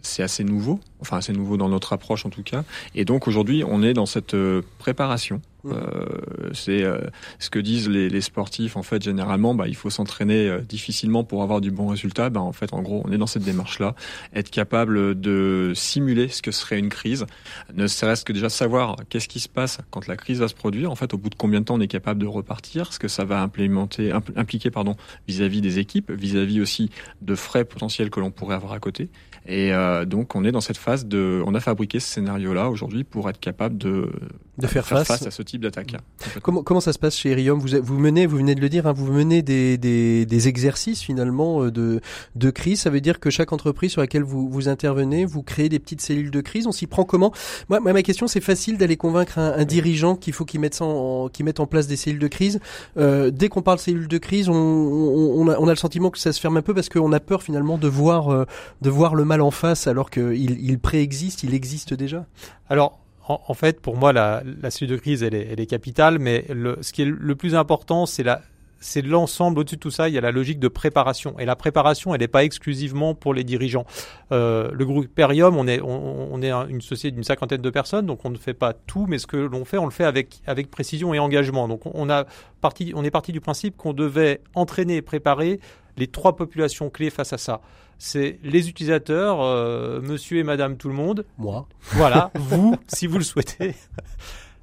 c'est assez nouveau, enfin assez nouveau dans notre approche en tout cas. Et donc aujourd'hui, on est dans cette euh, préparation. Mhm. Euh, c'est euh, ce que disent les, les sportifs en fait généralement. Bah, il faut s'entraîner euh, difficilement pour avoir du bon résultat. Bah, en fait, en gros, on est dans cette démarche-là, être capable de simuler ce que serait une crise, ne serait-ce que déjà savoir qu'est-ce qui se passe quand la crise va se produire. En fait, au bout de combien de temps on est capable de repartir, ce que ça va implémenter, impl- impliquer pardon vis-à-vis des équipes, vis-à-vis aussi de frais potentiels que l'on pourrait avoir à côté. Et euh, donc, on est dans cette phase de, on a fabriqué ce scénario-là aujourd'hui pour être capable de, De faire face. à ce type d'attaque. Comment, comment ça se passe chez Erium vous, vous menez, vous venez de le dire, hein, vous menez des, des, des exercices finalement euh, de, de crise. Ça veut dire que chaque entreprise sur laquelle vous, vous intervenez, vous créez des petites cellules de crise. On s'y prend comment? Moi, moi, ma question, c'est facile d'aller convaincre un, un dirigeant qu'il faut qu'il mette, en, qu'il mette en place des cellules de crise. Euh, dès qu'on parle cellules de crise, on, on, on a, on a le sentiment que ça se ferme un peu parce qu'on a peur finalement de voir, euh, de voir le mal en face alors qu'il il préexiste, il existe déjà? Alors, en, fait, pour moi, la, la cellule de crise, elle est, elle est capitale, mais le, ce qui est le plus important, c'est la c'est l'ensemble au-dessus de tout ça. Il y a la logique de préparation. Et la préparation, elle n'est pas exclusivement pour les dirigeants. Euh, le groupe Perium, on est, on, on est un- une société d'une cinquantaine de personnes, donc on ne fait pas tout, mais ce que l'on fait, on le fait avec, avec précision et engagement. Donc on, a parti, on est parti du principe qu'on devait entraîner et préparer les trois populations clés face à ça. C'est les utilisateurs, euh, monsieur et madame tout le monde, Moi. voilà, vous, si vous le souhaitez,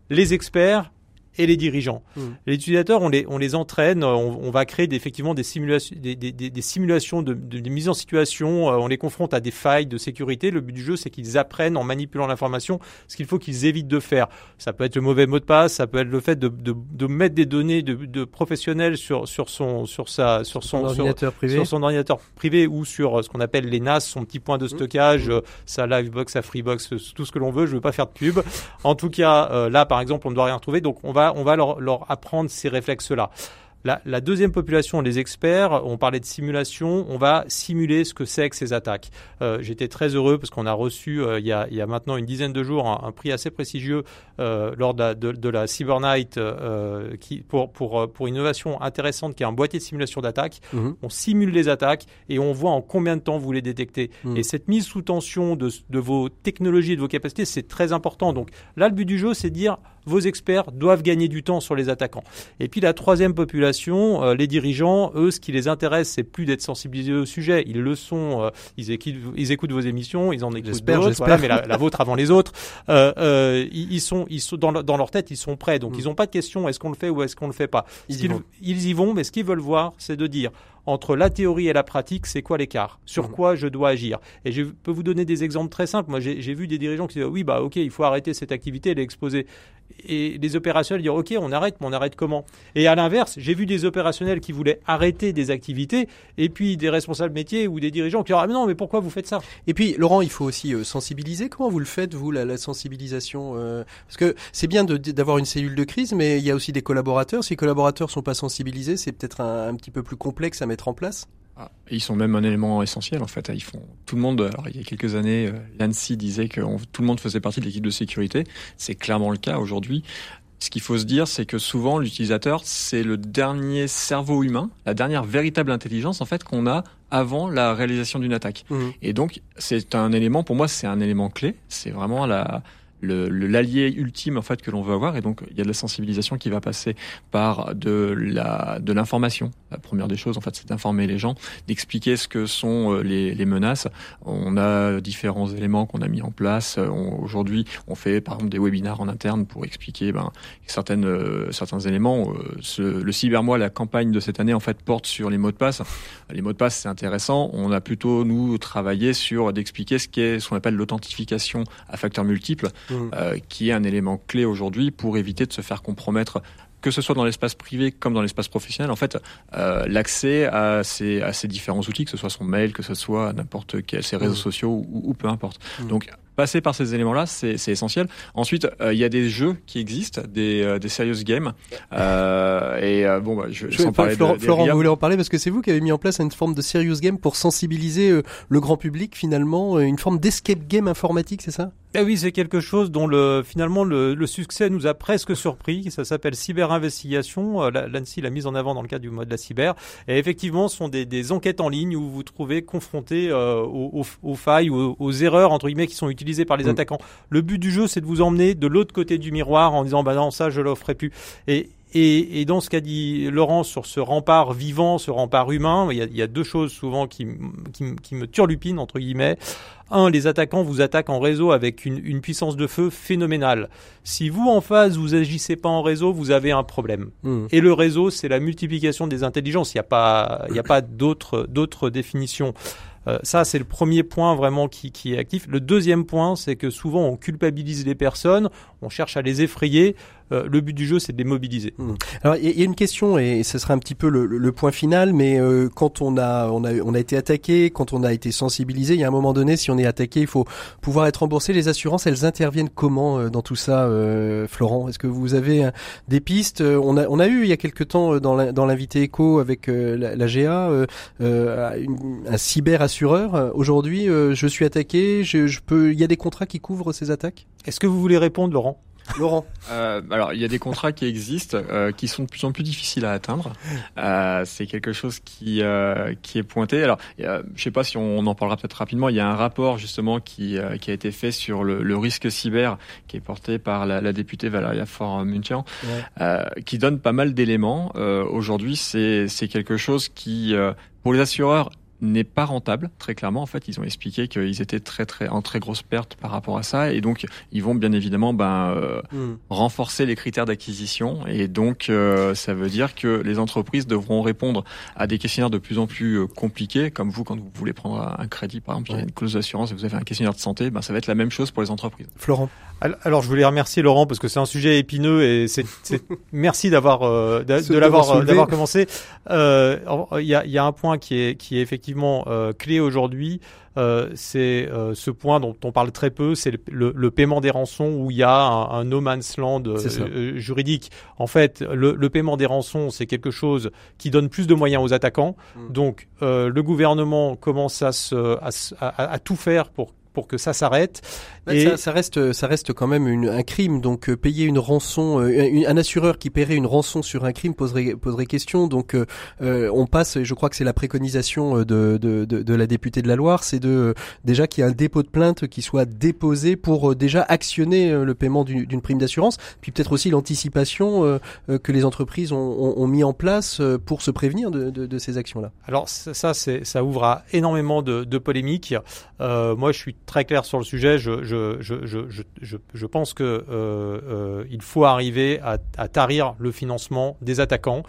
les experts et les dirigeants. Mm. Les utilisateurs, on les, on les entraîne, on, on va créer des, effectivement des simulations, des, des, simulations de, de, de mise en situation, euh, on les confronte à des failles de sécurité. Le but du jeu, c'est qu'ils apprennent en manipulant l'information ce qu'il faut qu'ils évitent de faire. Ça peut être le mauvais mot de passe, ça peut être le fait de, de, de mettre des données de, de professionnels sur, sur son, sur sa, sur Son son, sur- ordinateur privé. sur son ordinateur privé ou sur euh, ce qu'on appelle les NAS, son petit point de stockage, euh, sa Livebox, sa Freebox, euh, tout ce que l'on veut. Je veux pas faire de pub. En tout cas, euh, là, par exemple, on ne doit rien retrouver. Donc, on va, on va leur, leur apprendre ces réflexes-là. La, la deuxième population, les experts, on parlait de simulation, on va simuler ce que c'est que ces attaques. Euh, J'étais très heureux parce qu'on a reçu euh, il, y a, il y a maintenant une dizaine de jours un, un prix assez prestigieux euh, lors de la, de, de la Cyber Night qui, pour, pour, pour une innovation intéressante qui est un boîtier de simulation d'attaque. Mhm. On simule les attaques et on voit en combien de temps vous les détectez. Mhm. Et cette mise sous tension de, de vos technologies et de vos capacités, c'est très important. Donc là, le but du jeu, c'est de dire vos experts doivent gagner du temps sur les attaquants. Et puis la troisième population, euh, les dirigeants, eux, ce qui les intéresse, c'est plus d'être sensibilisés au sujet. Ils le sont. euh, ils, écoutent, ils écoutent vos émissions, ils en écoutent d'autres, voilà, mais la, la vôtre avant les autres. Euh, ils, ils sont, ils sont dans, leur- dans leur tête, ils sont prêts. Donc Mm. ils n'ont pas de question est-ce qu'on le fait ou est-ce qu'on le fait pas. Ils y vont. ils y vont, mais ce qu'ils veulent voir, c'est de dire entre la théorie et la pratique, c'est quoi l'écart? Sur Mhm. quoi je dois agir? Et je peux vous donner des exemples très simples. Moi, j'ai vu des dirigeants qui disent oui, bah ok, il faut arrêter cette activité, elle est exposée. Et les opérationnels dire ok, on arrête, mais on arrête comment? Et à l'inverse, j'ai vu des opérationnels qui voulaient arrêter des activités, et puis des responsables métiers ou des dirigeants qui disent ah non, mais pourquoi vous faites ça? Et puis, Laurent, il faut aussi euh, sensibiliser. Comment vous le faites, vous, la, sensibilisation euh, Parce que c'est bien d'avoir une cellule de crise, mais il y a aussi des collaborateurs. Si les collaborateurs sont pas sensibilisés, c'est peut-être un petit peu plus complexe à mettre en place. Ah, et Ils sont même un élément essentiel en fait. Ils font tout le monde. Alors il y a quelques années, euh, l'ANSI disait que on- tout le monde faisait partie de l'équipe de sécurité. C'est clairement le cas aujourd'hui. Ce qu'il faut se dire, c'est que souvent l'utilisateur, c'est le dernier cerveau humain, la dernière véritable intelligence en fait qu'on a avant la réalisation d'une attaque. Mhm. Et donc c'est un élément, pour moi, c'est un élément clé. C'est vraiment la l'allié ultime en fait que l'on veut avoir. Et donc il y a de la sensibilisation qui va passer par de la de l'information. La première des choses en fait c'est d'informer les gens d'expliquer ce que sont euh, les, les menaces. On a différents éléments qu'on a mis en place. Euh, aujourd'hui on fait par exemple des webinaires en interne pour expliquer ben, certaines euh, certains éléments. Ce- le cybermois la campagne de cette année en fait porte sur les mots de passe. Les mots de passe c'est intéressant. On a plutôt nous travaillé sur d'expliquer ce qu'est ce qu'on appelle l'authentification à facteurs multiples Mhm. euh, qui est un élément clé aujourd'hui pour éviter de se faire compromettre que ce soit dans l'espace privé comme dans l'espace professionnel, en fait, euh, l'accès à ces, à ces différents outils, que ce soit son mail, que ce soit n'importe quel, ses réseaux Mhm. sociaux ou, ou peu importe. Mhm. Donc, passer par ces éléments-là, c'est essentiel. Ensuite, euh, il y a des jeux qui existent, des, euh, des serious games. Et bon, bah, je, Je- sans parler Florent, de, Florent, vous voulez en parler parce que c'est vous qui avez mis en place une forme de serious game pour sensibiliser le grand public finalement, une forme d'escape game informatique, c'est ça? Ah oui, c'est quelque chose dont le, finalement le, le succès nous a presque surpris. Ça s'appelle cyberinvestigation. Euh, la- L'ANSI l'a mise en avant dans le cadre du mode de la cyber. Et effectivement, ce sont des, des enquêtes en ligne où vous vous trouvez confronté euh, aux, aux- failles aux, aux erreurs entre guillemets qui sont utilisées par les Mm. attaquants. Le but du jeu, c'est de vous emmener de l'autre côté du miroir en disant bah non ça je l'offrerai plus. Et et, et dans ce qu'a dit Laurent sur ce rempart vivant, ce rempart humain, il y a, il y a deux choses souvent qui, qui, qui me turlupinent entre guillemets. Un, les attaquants vous attaquent en réseau avec une, une puissance de feu phénoménale. Si vous en face vous agissez pas en réseau, vous avez un problème. Mhm. Et le réseau, c'est la multiplication des intelligences. Il n'y a pas, il n'y a pas d'autre, d'autre définition. Euh, ça, c'est le premier point vraiment qui, qui est actif. Le deuxième point, c'est que souvent on culpabilise les personnes, on cherche à les effrayer. Euh, le but du jeu, c'est de les mobiliser. Hmm. Alors il y, a- il y a une question et ce sera un petit peu le, le- le point final, mais euh, quand on a, on a on a été attaqué, quand on a été sensibilisé, il y a un moment donné, si on est attaqué, il faut pouvoir être remboursé. Les assurances, elles interviennent comment euh, dans tout ça, euh, Florent? Est-ce que vous avez euh, des pistes? Euh, On a on a eu il y a quelque temps euh, dans l'invité éco avec euh, la, la GA euh, euh, une- un cyber assureur. Euh, Aujourd'hui, euh, je suis attaqué, je, je peux. Il y a des contrats qui couvrent ces attaques? Est-ce que vous voulez répondre, Laurent? Laurent. Euh, alors, il y a des contrats qui existent, euh, qui sont de plus en plus difficiles à atteindre. Euh, c'est quelque chose qui euh, qui est pointé. Alors, euh, je sais pas si on en parlera peut-être rapidement. Il y a un rapport justement qui euh, qui a été fait sur le, le risque cyber, qui est porté par la, la députée Valéria Faure-Muntian, Ouais. euh, qui donne pas mal d'éléments. Euh, Aujourd'hui, c'est c'est quelque chose qui, euh, pour les assureurs, n'est pas rentable, très clairement. En fait, ils ont expliqué qu'ils étaient très très en très grosse perte par rapport à ça, et donc ils vont bien évidemment ben euh, Hmm. renforcer les critères d'acquisition et donc euh, ça veut dire que les entreprises devront répondre à des questionnaires de plus en plus euh, compliqués comme vous quand vous voulez prendre un crédit par exemple il y a une clause d'assurance et vous avez un questionnaire de santé ben ça va être la même chose pour les entreprises. Florent. Al- Alors, je voulais remercier Laurent parce que c'est un sujet épineux et c'est c'est- merci d'avoir euh, de, l'avoir euh, d'avoir commencé. Euh, Il y, a, il y a un point qui est qui est effectivement euh, clé aujourd'hui. Euh, c'est euh, ce point dont on parle très peu, c'est le, le- le paiement des rançons où il y a un, un no man's land juridique. En fait, le, le paiement des rançons, c'est quelque chose qui donne plus de moyens aux attaquants. Mm. Donc, le gouvernement commence à, se, à, se- à- à tout faire pour pour que ça s'arrête. Et- ça, ça reste, ça reste quand même une, un crime. Donc euh, payer une rançon, euh, une- un assureur qui paierait une rançon sur un crime poserait, poserait question. Donc euh, on passe, et je crois que c'est la préconisation de, de, de, de la députée de la Loire, c'est de déjà qu'il y ait un dépôt de plainte qui soit déposé pour déjà actionner le paiement d'une prime d'assurance. Puis peut-être aussi l'anticipation que les entreprises ont, ont, ont mis en place pour se prévenir de, de, ces actions-là. Alors ça, ça, ouvre à énormément de, de polémiques. Moi, je suis très clair sur le sujet. Je, pense que euh, euh, il faut arriver à, à tarir le financement des attaquants.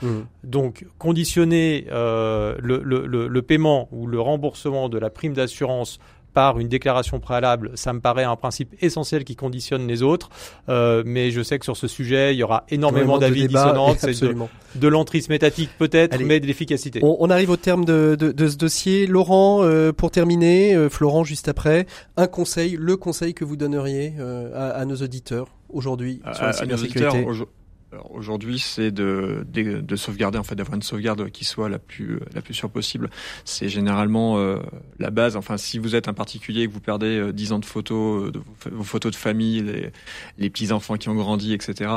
Donc, conditionner euh, le, le, le, le paiement ou le remboursement de la prime d'assurance par une déclaration préalable, ça me paraît un principe essentiel qui conditionne les autres. Euh, mais je sais que sur ce sujet, il y aura énormément d'avis débats, dissonants. C'est de, de l'entrisme étatique peut-être, mais de l'efficacité. On, on arrive au terme de, de, de ce dossier. Laurent, euh, pour terminer, euh, Florent juste après, un conseil, le conseil que vous donneriez euh, à, à nos auditeurs aujourd'hui sur la cybersécurité. Alors, Aujourd'hui, c'est de, de, de sauvegarder, en fait, d'avoir une sauvegarde qui soit la plus, la plus sûre possible. C'est généralement euh, la base. Enfin, si vous êtes un particulier et que vous perdez euh, 10 ans de photos, euh, de vos, photos de famille, les, les petits enfants qui ont grandi, etc.,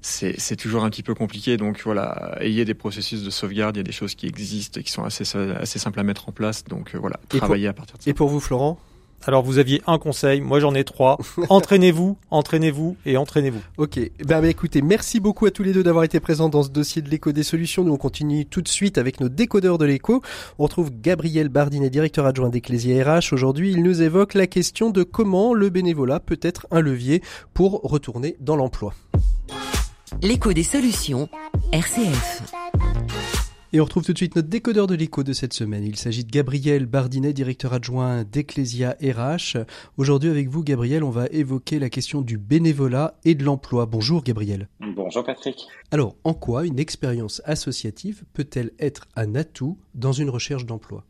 c'est c'est toujours un petit peu compliqué. Donc voilà, ayez des processus de sauvegarde. Il y a des choses qui existent et qui sont assez, assez simples à mettre en place. Donc euh, voilà, pour- travaillez à partir de ça. Et pour vous, Florent? Alors vous aviez un conseil, moi j'en ai trois. entraînez-vous, entraînez-vous et entraînez-vous. Ok. Ben, ben, écoutez, merci beaucoup à tous les deux d'avoir été présents dans ce dossier de l'écho des solutions. Nous on continue tout de suite avec nos décodeurs de l'écho. On retrouve Gabriel Bardinet, directeur adjoint d'Ecclesia RH. Aujourd'hui, il nous évoque la question de comment le bénévolat peut être un levier pour retourner dans l'emploi. L'écho des solutions, RCF. Et on retrouve tout de suite notre décodeur de l'écho de cette semaine. Il s'agit de Gabriel Bardinet, directeur adjoint d'Ecclesia RH. Aujourd'hui avec vous, Gabriel, on va évoquer la question du bénévolat et de l'emploi. Bonjour Gabriel. Bonjour Patrick. Alors, en quoi une expérience associative peut-elle être un atout dans une recherche d'emploi?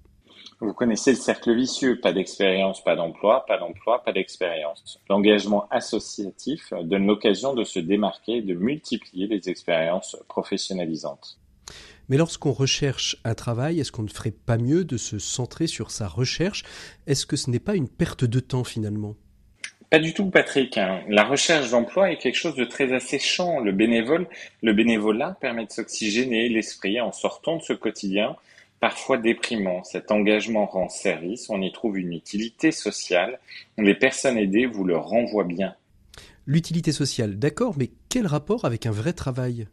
Vous connaissez le cercle vicieux, pas d'expérience, pas d'emploi, pas d'emploi, pas d'expérience. L'engagement associatif donne l'occasion de se démarquer et de multiplier les expériences professionnalisantes. Mais lorsqu'on recherche un travail, est-ce qu'on ne ferait pas mieux de se centrer sur sa recherche? Est-ce que ce n'est pas une perte de temps finalement? Pas du tout, Patrick. hein. La recherche d'emploi est quelque chose de très asséchant. Le bénévole, le bénévolat permet de s'oxygéner l'esprit en sortant de ce quotidien parfois déprimant. Cet engagement rend service, on y trouve une utilité sociale. Les personnes aidées vous le renvoient bien. L'utilité sociale, d'accord, mais quel rapport avec un vrai travail?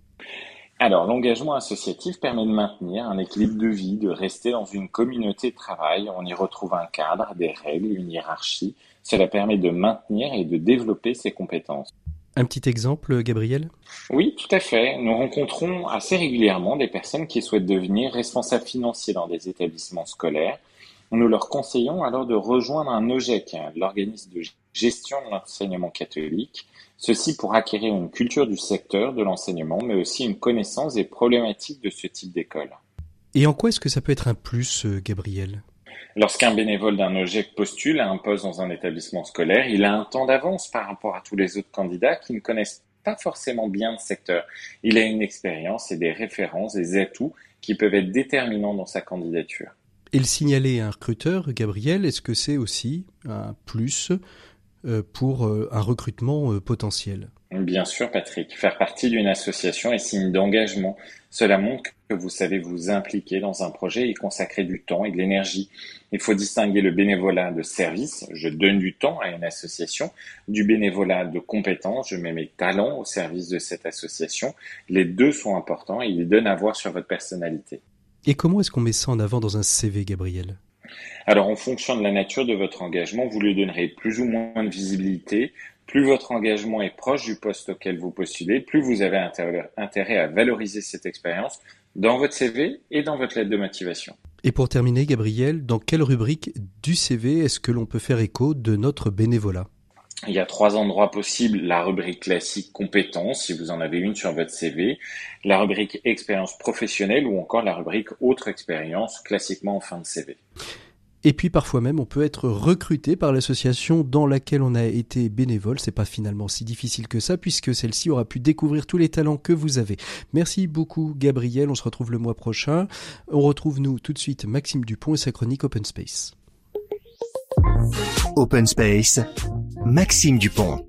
Alors, l'engagement associatif permet de maintenir un équilibre de vie, de rester dans une communauté de travail. On y retrouve un cadre, des règles, une hiérarchie. Cela permet de maintenir et de développer ses compétences. Un petit exemple, Gabriel? Oui, tout à fait. Nous rencontrons assez régulièrement des personnes qui souhaitent devenir responsables financiers dans des établissements scolaires. Nous leur conseillons alors de rejoindre un OGEC, l'organisme de gestion de l'enseignement catholique, ceci pour acquérir une culture du secteur de l'enseignement, mais aussi une connaissance des problématiques de ce type d'école. Et en quoi est-ce que ça peut être un plus, euh, Gabriel? Lorsqu'un bénévole d'un OGEC postule à un poste dans un établissement scolaire, il a un temps d'avance par rapport à tous les autres candidats qui ne connaissent pas forcément bien le secteur. Il a une expérience et des références, des atouts qui peuvent être déterminants dans sa candidature. Et le signaler à un recruteur, Gabriel, est-ce que c'est aussi un plus pour euh, un recrutement euh, potentiel Bien sûr, Patrick. Faire partie d'une association est signe d'engagement. Cela montre que vous savez vous impliquer dans un projet et consacrer du temps et de l'énergie. Il faut distinguer le bénévolat de service, je donne du temps à une association, du bénévolat de compétences, je mets mes talents au service de cette association. Les deux sont importants et ils donnent à voir sur votre personnalité. Et comment est-ce qu'on met ça en avant dans un CV, Gabriel? Alors, en fonction de la nature de votre engagement, vous lui donnerez plus ou moins de visibilité. Plus votre engagement est proche du poste auquel vous postulez, plus vous avez intérêt à valoriser cette expérience dans votre CV et dans votre lettre de motivation. Et pour terminer, Gabriel, dans quelle rubrique du CV est-ce que l'on peut faire écho de notre bénévolat? Il y a trois endroits possibles. La rubrique classique compétences, si vous en avez une sur votre CV, la rubrique expérience professionnelle ou encore la rubrique autre expérience, classiquement en fin de CV. Et puis parfois même, on peut être recruté par l'association dans laquelle on a été bénévole. C'est pas finalement si difficile que ça, puisque celle-ci aura pu découvrir tous les talents que vous avez. Merci beaucoup, Gabriel. On se retrouve le mois prochain. On retrouve nous tout de suite Maxime Dupont et sa chronique Open Space. Open Space, Maxime Dupont.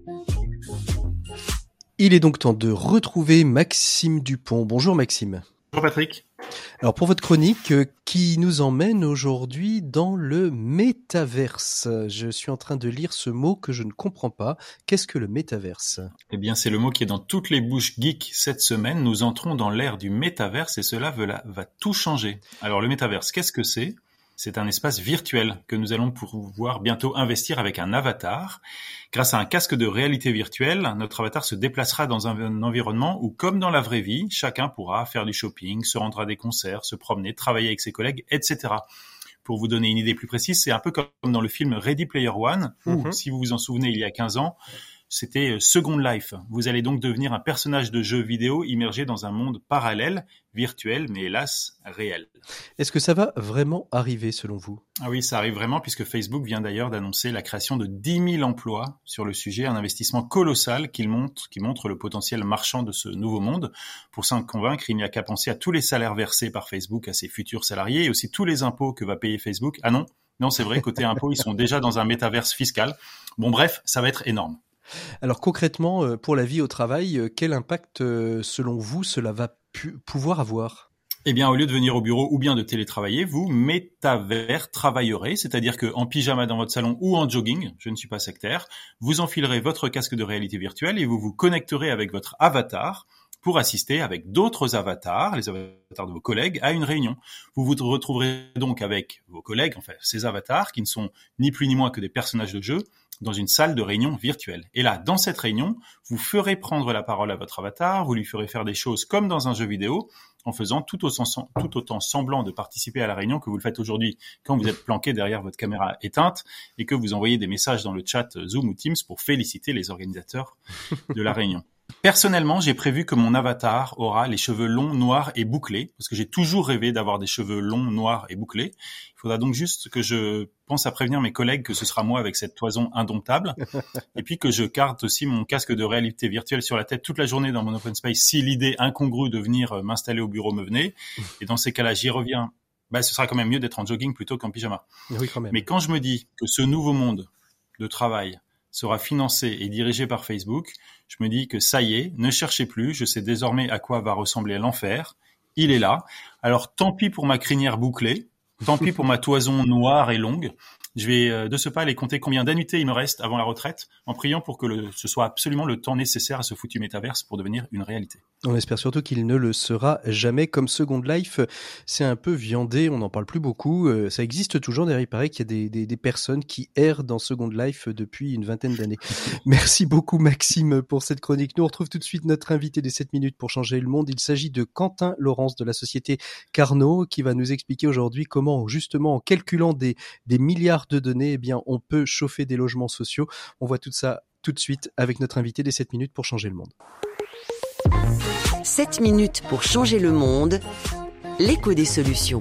Il est donc temps de retrouver Maxime Dupont. Bonjour Maxime. Bonjour Patrick. Alors pour votre chronique euh, qui nous emmène aujourd'hui dans le métaverse, je suis en train de lire ce mot que je ne comprends pas. Qu'est-ce que le métaverse? Eh bien c'est le mot qui est dans toutes les bouches geeks cette semaine. Nous entrons dans l'ère du métaverse et cela va, va tout changer. Alors le métaverse, qu'est-ce que c'est? C'est un espace virtuel que nous allons pouvoir bientôt investir avec un avatar. Grâce à un casque de réalité virtuelle, notre avatar se déplacera dans un environnement où, comme dans la vraie vie, chacun pourra faire du shopping, se rendre à des concerts, se promener, travailler avec ses collègues, etc. Pour vous donner une idée plus précise, c'est un peu comme dans le film Ready Player One, où, si vous vous en souvenez, il y a 15 ans, c'était euh, Second Life. Vous allez donc devenir un personnage de jeu vidéo immergé dans un monde parallèle, virtuel, mais hélas réel. Est-ce que ça va vraiment arriver selon vous? Ah oui, ça arrive vraiment puisque Facebook vient d'ailleurs d'annoncer la création de 10 000 emplois sur le sujet, un investissement colossal qui montre, qui montre le potentiel marchand de ce nouveau monde. Pour s'en convaincre, il n'y a qu'à penser à tous les salaires versés par Facebook à ses futurs salariés et aussi tous les impôts que va payer Facebook. Ah non, non, c'est vrai, côté impôts, ils sont déjà dans un métaverse fiscal. Bon, bref, ça va être énorme. Alors concrètement, euh, pour la vie au travail, euh, quel impact, euh, selon vous, cela va pouvoir avoir? Eh bien, au lieu de venir au bureau ou bien de télétravailler, vous métavers travaillerez, c'est-à-dire que en pyjama dans votre salon ou en jogging, je ne suis pas sectaire, vous enfilerez votre casque de réalité virtuelle et vous vous connecterez avec votre avatar pour assister avec d'autres avatars, les avatars de vos collègues, à une réunion. Vous vous retrouverez donc avec vos collègues, enfin ces avatars, qui ne sont ni plus ni moins que des personnages de jeu, dans une salle de réunion virtuelle. Et là, dans cette réunion, vous ferez prendre la parole à votre avatar, vous lui ferez faire des choses comme dans un jeu vidéo, en faisant tout autant, semblant de participer à la réunion que vous le faites aujourd'hui quand vous êtes planqué derrière votre caméra éteinte et que vous envoyez des messages dans le chat Zoom ou Teams pour féliciter les organisateurs de la réunion. Personnellement, j'ai prévu que mon avatar aura les cheveux longs, noirs et bouclés, parce que j'ai toujours rêvé d'avoir des cheveux longs, noirs et bouclés. Il faudra donc juste que je pense à prévenir mes collègues que ce sera moi avec cette toison indomptable, et puis que je garde aussi mon casque de réalité virtuelle sur la tête toute la journée dans mon open space si l'idée incongrue de venir euh, m'installer au bureau me venait. Et dans ces cas-là, j'y reviens. Bah, ce sera quand même mieux d'être en jogging plutôt qu'en pyjama. Oui, quand même. Mais quand je me dis que ce nouveau monde de travail sera financé et dirigé par Facebook, je me dis que ça y est, ne cherchez plus, je sais désormais à quoi va ressembler l'enfer. Il est là. Alors tant pis pour ma crinière bouclée, tant pis pour ma toison noire et longue. Je vais euh, de ce pas aller compter combien d'annuités il me reste avant la retraite, en priant pour que le- ce soit absolument le temps nécessaire à ce foutu métaverse pour devenir une réalité. On espère surtout qu'il ne le sera jamais comme Second Life. C'est un peu viandé, on n'en parle plus beaucoup. Euh, Ça existe toujours, d'ailleurs, il paraît qu'il y a des, des- des personnes qui errent dans Second Life depuis une vingtaine d'années. Merci beaucoup Maxime pour cette chronique. Nous on retrouve tout de suite notre invité des 7 minutes pour changer le monde. Il s'agit de Quentin Laurence de la société Carnot qui va nous expliquer aujourd'hui comment justement en calculant des, des milliards de données, eh on peut chauffer des logements sociaux. On voit tout ça tout de suite avec notre invité des 7 minutes pour changer le monde. 7 minutes pour changer le monde. L'écho des solutions.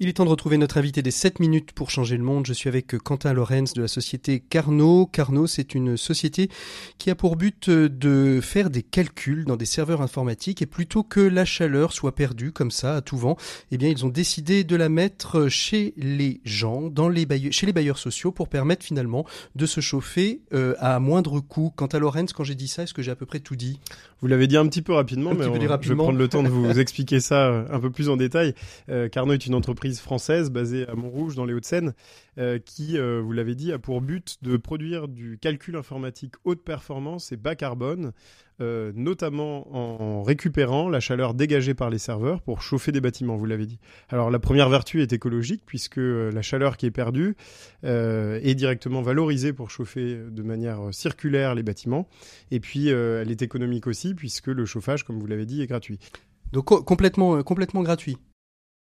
Il est temps de retrouver notre invité des 7 minutes pour changer le monde. Je suis avec Quentin Lorenz de la société Carnot. Carnot, c'est une société qui a pour but euh, de faire des calculs dans des serveurs informatiques et plutôt que la chaleur soit perdue comme ça à tout vent, eh bien ils ont décidé de la mettre chez les gens, dans les bailleurs, chez les bailleurs sociaux pour permettre finalement de se chauffer euh, à moindre coût. Quant à Lorenz, quand j'ai dit ça, est-ce que j'ai à peu près tout dit? Vous l'avez dit un petit peu rapidement, Un mais on- je vais prendre le temps de vous expliquer ça euh, un peu plus en détail. Euh, Carnot est une entreprise française basée à Montrouge, dans les Hauts-de-Seine, euh, qui, euh, vous l'avez dit, a pour but de produire du calcul informatique haute performance et bas carbone, euh, notamment en récupérant la chaleur dégagée par les serveurs pour chauffer des bâtiments, vous l'avez dit. Alors la première vertu est écologique, puisque la chaleur qui est perdue est directement valorisée pour chauffer de manière circulaire les bâtiments. Et puis, elle est économique aussi, puisque le chauffage, comme vous l'avez dit, est gratuit. Donc co- complètement, complètement gratuit.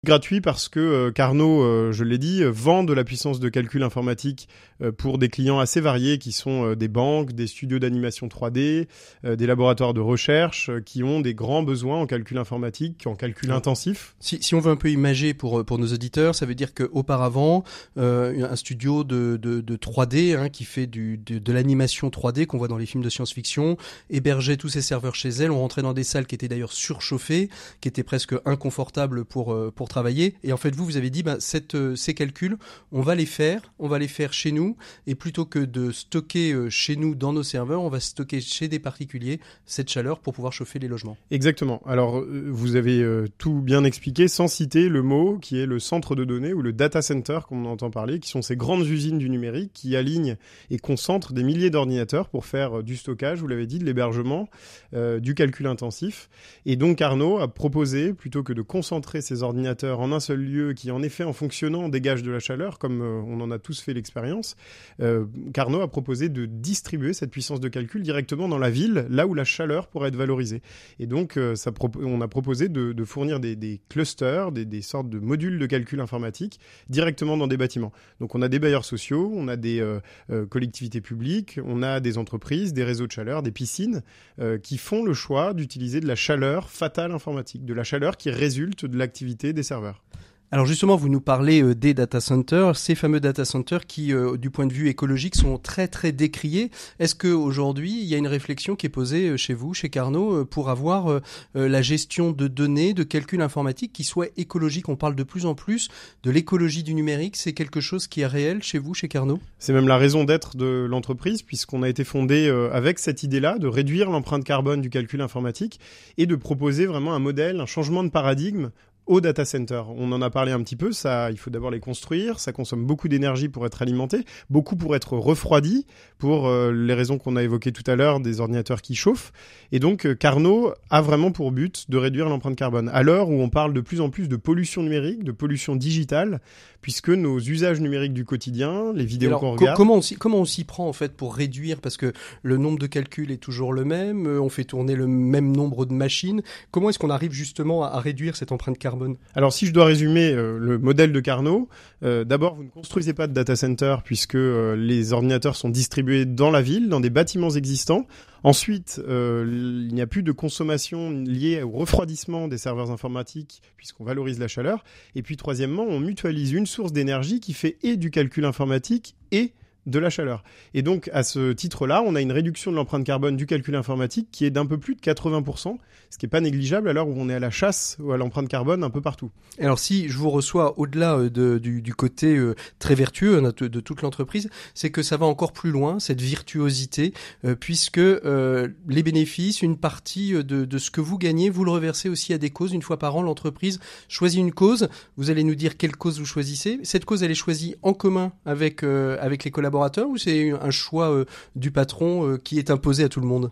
Gratuit parce que euh, Carnot, euh, je l'ai dit, euh, vend de la puissance de calcul informatique euh, pour des clients assez variés qui sont des banques, des studios d'animation 3D, euh, des laboratoires de recherche qui ont des grands besoins en calcul informatique, en calcul intensif. Si, si on veut un peu imager pour, pour nos auditeurs, ça veut dire qu'auparavant, un studio de, de, de 3D hein, qui fait du, de, de l'animation 3D qu'on voit dans les films de science-fiction hébergeait tous ses serveurs chez elle. On rentrait dans des salles qui étaient d'ailleurs surchauffées, qui étaient presque inconfortables pour, pour travailler. Et en fait, vous, vous avez dit, cette, euh, ces calculs, on va les faire, on va les faire chez nous. Et plutôt que de stocker euh, chez nous dans nos serveurs, on va stocker chez des particuliers cette chaleur pour pouvoir chauffer les logements. Exactement. Alors, euh, vous avez tout bien expliqué sans citer le mot qui est le centre de données ou le data center, comme on entend parler, qui sont ces grandes usines du numérique qui alignent et concentrent des milliers d'ordinateurs pour faire du stockage, vous l'avez dit, de l'hébergement, du calcul intensif. Et donc, Arnaud a proposé, plutôt que de concentrer ces ordinateurs en un seul lieu qui, en effet, en fonctionnant, dégage de la chaleur, comme euh, on en a tous fait l'expérience, euh, Carnot a proposé de distribuer cette puissance de calcul directement dans la ville, là où la chaleur pourrait être valorisée. Et donc, euh, ça on a proposé de, fournir des, clusters, des, sortes de modules de calcul informatique directement dans des bâtiments. Donc, on a des bailleurs sociaux, on a des collectivités publiques, on a des entreprises, des réseaux de chaleur, des piscines qui font le choix d'utiliser de la chaleur fatale informatique, de la chaleur qui résulte de l'activité des serveurs. Alors justement, vous nous parlez euh, des data centers, ces fameux data centers qui, euh, du point de vue écologique, sont très très décriés. Est-ce que aujourd'hui, il y a une réflexion qui est posée euh, chez vous, chez Carnot, pour avoir euh, la gestion de données, de calculs informatiques qui soit écologique On parle de plus en plus de l'écologie du numérique. C'est quelque chose qui est réel chez vous, chez Carnot? C'est même la raison d'être de l'entreprise, puisqu'on a été fondé avec cette idée-là de réduire l'empreinte carbone du calcul informatique et de proposer vraiment un modèle, un changement de paradigme au data center. On en a parlé un petit peu, ça, il faut d'abord les construire, ça consomme beaucoup d'énergie pour être alimenté, beaucoup pour être refroidi, pour euh, les raisons qu'on a évoquées tout à l'heure, des ordinateurs qui chauffent. Et donc, euh, Carnot a vraiment pour but de réduire l'empreinte carbone. À l'heure où on parle de plus en plus de pollution numérique, de pollution digitale, puisque nos usages numériques du quotidien, les vidéos qu'on regarde... comment on s'y comment on s'y prend en fait pour réduire? Parce que le nombre de calculs est toujours le même, euh, on fait tourner le même nombre de machines. Comment est-ce qu'on arrive justement à, à réduire cette empreinte carbone? Alors, si je dois résumer euh, le modèle de Carnot, euh, d'abord, vous ne construisez pas de data center puisque euh, les ordinateurs sont distribués dans la ville, dans des bâtiments existants. Ensuite, euh, il n'y a plus de consommation liée au refroidissement des serveurs informatiques puisqu'on valorise la chaleur. Et puis, troisièmement, on mutualise une source d'énergie qui fait et du calcul informatique et de la chaleur. Et donc, à ce titre-là, on a une réduction de l'empreinte carbone du calcul informatique qui est d'un peu plus de 80%, ce qui n'est pas négligeable à l'heure où on est à la chasse ou à l'empreinte carbone un peu partout. Alors si je vous reçois au-delà euh, du, côté euh, très vertueux hein, de, toute l'entreprise, c'est que ça va encore plus loin, cette virtuosité, euh, puisque les bénéfices, une partie de, de ce que vous gagnez, vous le reversez aussi à des causes. Une fois par an, l'entreprise choisit une cause. Vous allez nous dire quelle cause vous choisissez. Cette cause, elle est choisie en commun avec, avec les collaborateurs ou c'est un choix euh, du patron euh, qui est imposé à tout le monde?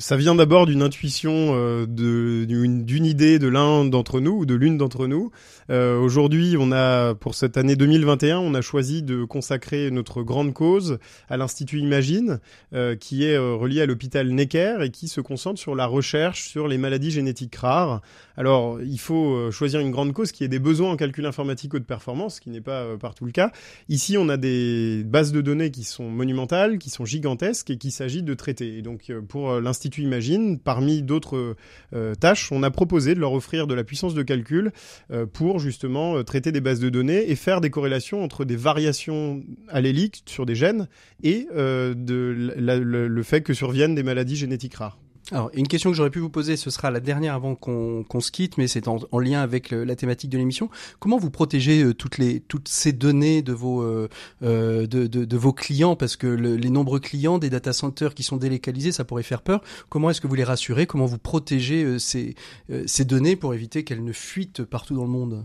Ça vient d'abord d'une intuition, euh, de- d'une idée de l'un d'entre nous ou de l'une d'entre nous. Euh, Aujourd'hui, on a pour cette année 2021, on a choisi de consacrer notre grande cause à l'Institut Imagine, euh, qui est relié à l'hôpital Necker et qui se concentre sur la recherche sur les maladies génétiques rares. Alors, il faut choisir une grande cause qui ait des besoins en calcul informatique haute performance, ce qui n'est pas partout le cas. Ici, on a des bases de données qui sont monumentales, qui sont gigantesques et qu'il s'agit de traiter. Et donc, pour euh, l'Institut Imagine, parmi d'autres euh, tâches, on a proposé de leur offrir de la puissance de calcul euh, pour justement euh, traiter des bases de données et faire des corrélations entre des variations alléliques sur des gènes et euh, le fait que surviennent des maladies génétiques rares. Alors, une question que j'aurais pu vous poser, ce sera la dernière avant qu'on se quitte, mais c'est en, en lien avec la thématique de l'émission. Comment vous protégez euh, toutes les toutes ces données de vos euh, euh, de, de, vos clients? Parce que le- les nombreux clients des data centers qui sont délocalisés, ça pourrait faire peur. Comment est-ce que vous les rassurez? Comment vous protégez ces ces données pour éviter qu'elles ne fuitent partout dans le monde?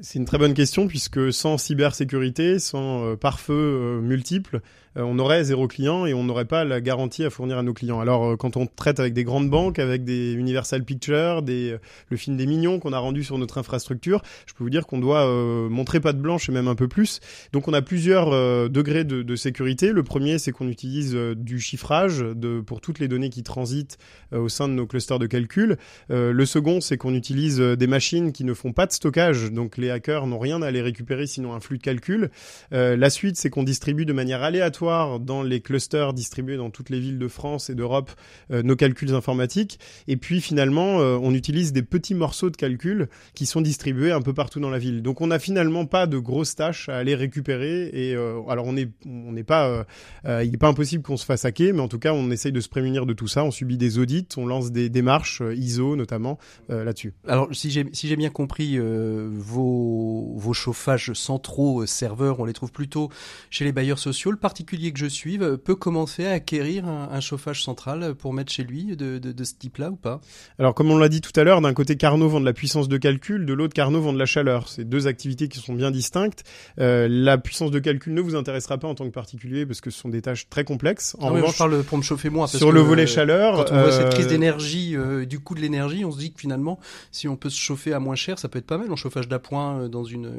C'est une très bonne question puisque sans cybersécurité, sans euh, pare-feu euh, multiples, euh, on aurait zéro client et on n'aurait pas la garantie à fournir à nos clients. Alors euh, quand on traite avec des grandes banques, avec des Universal Pictures, le film des mignons qu'on a rendu sur notre infrastructure, je peux vous dire qu'on doit montrer patte blanche et même un peu plus. Donc on a plusieurs degrés de, de sécurité. Le premier, c'est qu'on utilise du chiffrage de, pour toutes les données qui transitent au sein de nos clusters de calcul. Le second, c'est qu'on utilise des machines qui ne font pas de stockage, donc les hackers n'ont rien à les récupérer sinon un flux de calcul. Euh, la suite, c'est qu'on distribue de manière aléatoire dans les clusters distribués dans toutes les villes de France et d'Europe euh, nos calculs informatiques. Et puis finalement, euh, on utilise des petits morceaux de calcul qui sont distribués un peu partout dans la ville. Donc on n'a finalement pas de grosses tâches à aller récupérer. Et alors on n'est pas, il n'est pas impossible qu'on se fasse hacker, mais en tout cas on essaye de se prémunir de tout ça. On subit des audits, on lance des démarches ISO notamment là-dessus. Alors, si j'ai bien compris, euh, vos vos chauffages centraux euh, serveurs, on les trouve plutôt chez les bailleurs sociaux. Le particulier que je suive euh, peut commencer à acquérir un, un chauffage central pour mettre chez lui de, de, de ce type-là ou pas? Alors, comme on l'a dit tout à l'heure, d'un côté, Carnot vend de la puissance de calcul, de l'autre, Carnot vend de la chaleur. C'est deux activités qui sont bien distinctes. Euh, la puissance de calcul ne vous intéressera pas en tant que particulier parce que ce sont des tâches très complexes. En Ah revanche, je parle pour me chauffer moi. parce sur que, le volet euh, chaleur, quand on voit euh, cette crise d'énergie, du coût de l'énergie, on se dit que finalement, si on peut se chauffer à moins cher, ça peut être pas mal en chauffage d'appoint euh, dans une,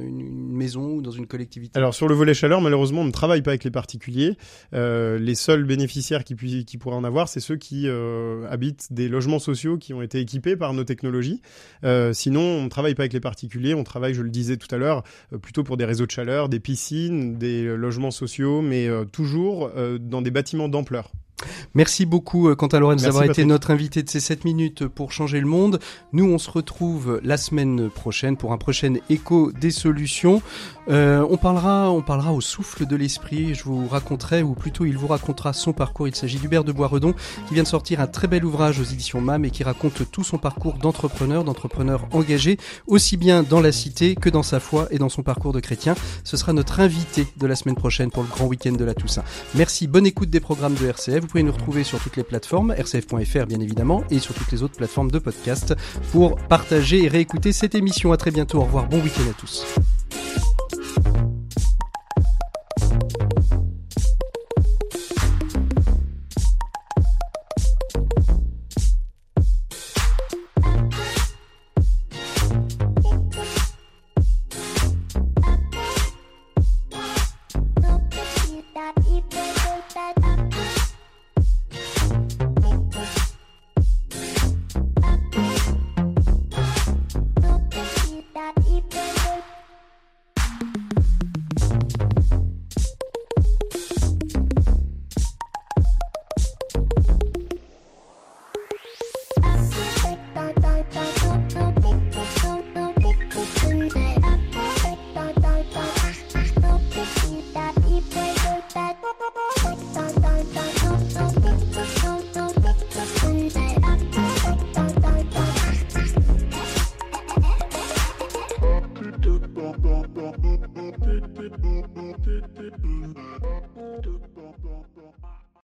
maison ou dans une collectivité. Alors sur le volet chaleur, malheureusement, on ne travaille pas avec les particuliers. Euh, les seuls bénéficiaires qui, pourraient en avoir, c'est ceux qui euh, habitent des logements sociaux qui ont été équipés par nos technologies. Sinon, on ne travaille pas avec les particuliers. On travaille, je le disais tout à l'heure, plutôt pour des réseaux de chaleur, des piscines, des logements sociaux, mais toujours dans des bâtiments d'ampleur. Merci beaucoup, euh, Quentin Lorenz, d'avoir été notre invité de ces 7 minutes pour changer le monde. Nous, on se retrouve la semaine prochaine pour un prochain écho des solutions. Euh, on parlera, on parlera au souffle de l'esprit. Je vous raconterai, ou plutôt, il vous racontera son parcours. Il s'agit d'Hubert de Boisredon, qui vient de sortir un très bel ouvrage aux éditions MAM et qui raconte tout son parcours d'entrepreneur, d'entrepreneur engagé, aussi bien dans la cité que dans sa foi et dans son parcours de chrétien. Ce sera notre invité de la semaine prochaine pour le grand week-end de la Toussaint. Merci, bonne écoute des programmes de RCF. Vous pouvez nous retrouver sur toutes les plateformes, rcf.fr bien évidemment, et sur toutes les autres plateformes de podcast pour partager et réécouter cette émission. À très bientôt. Au revoir. Bon week-end à tous.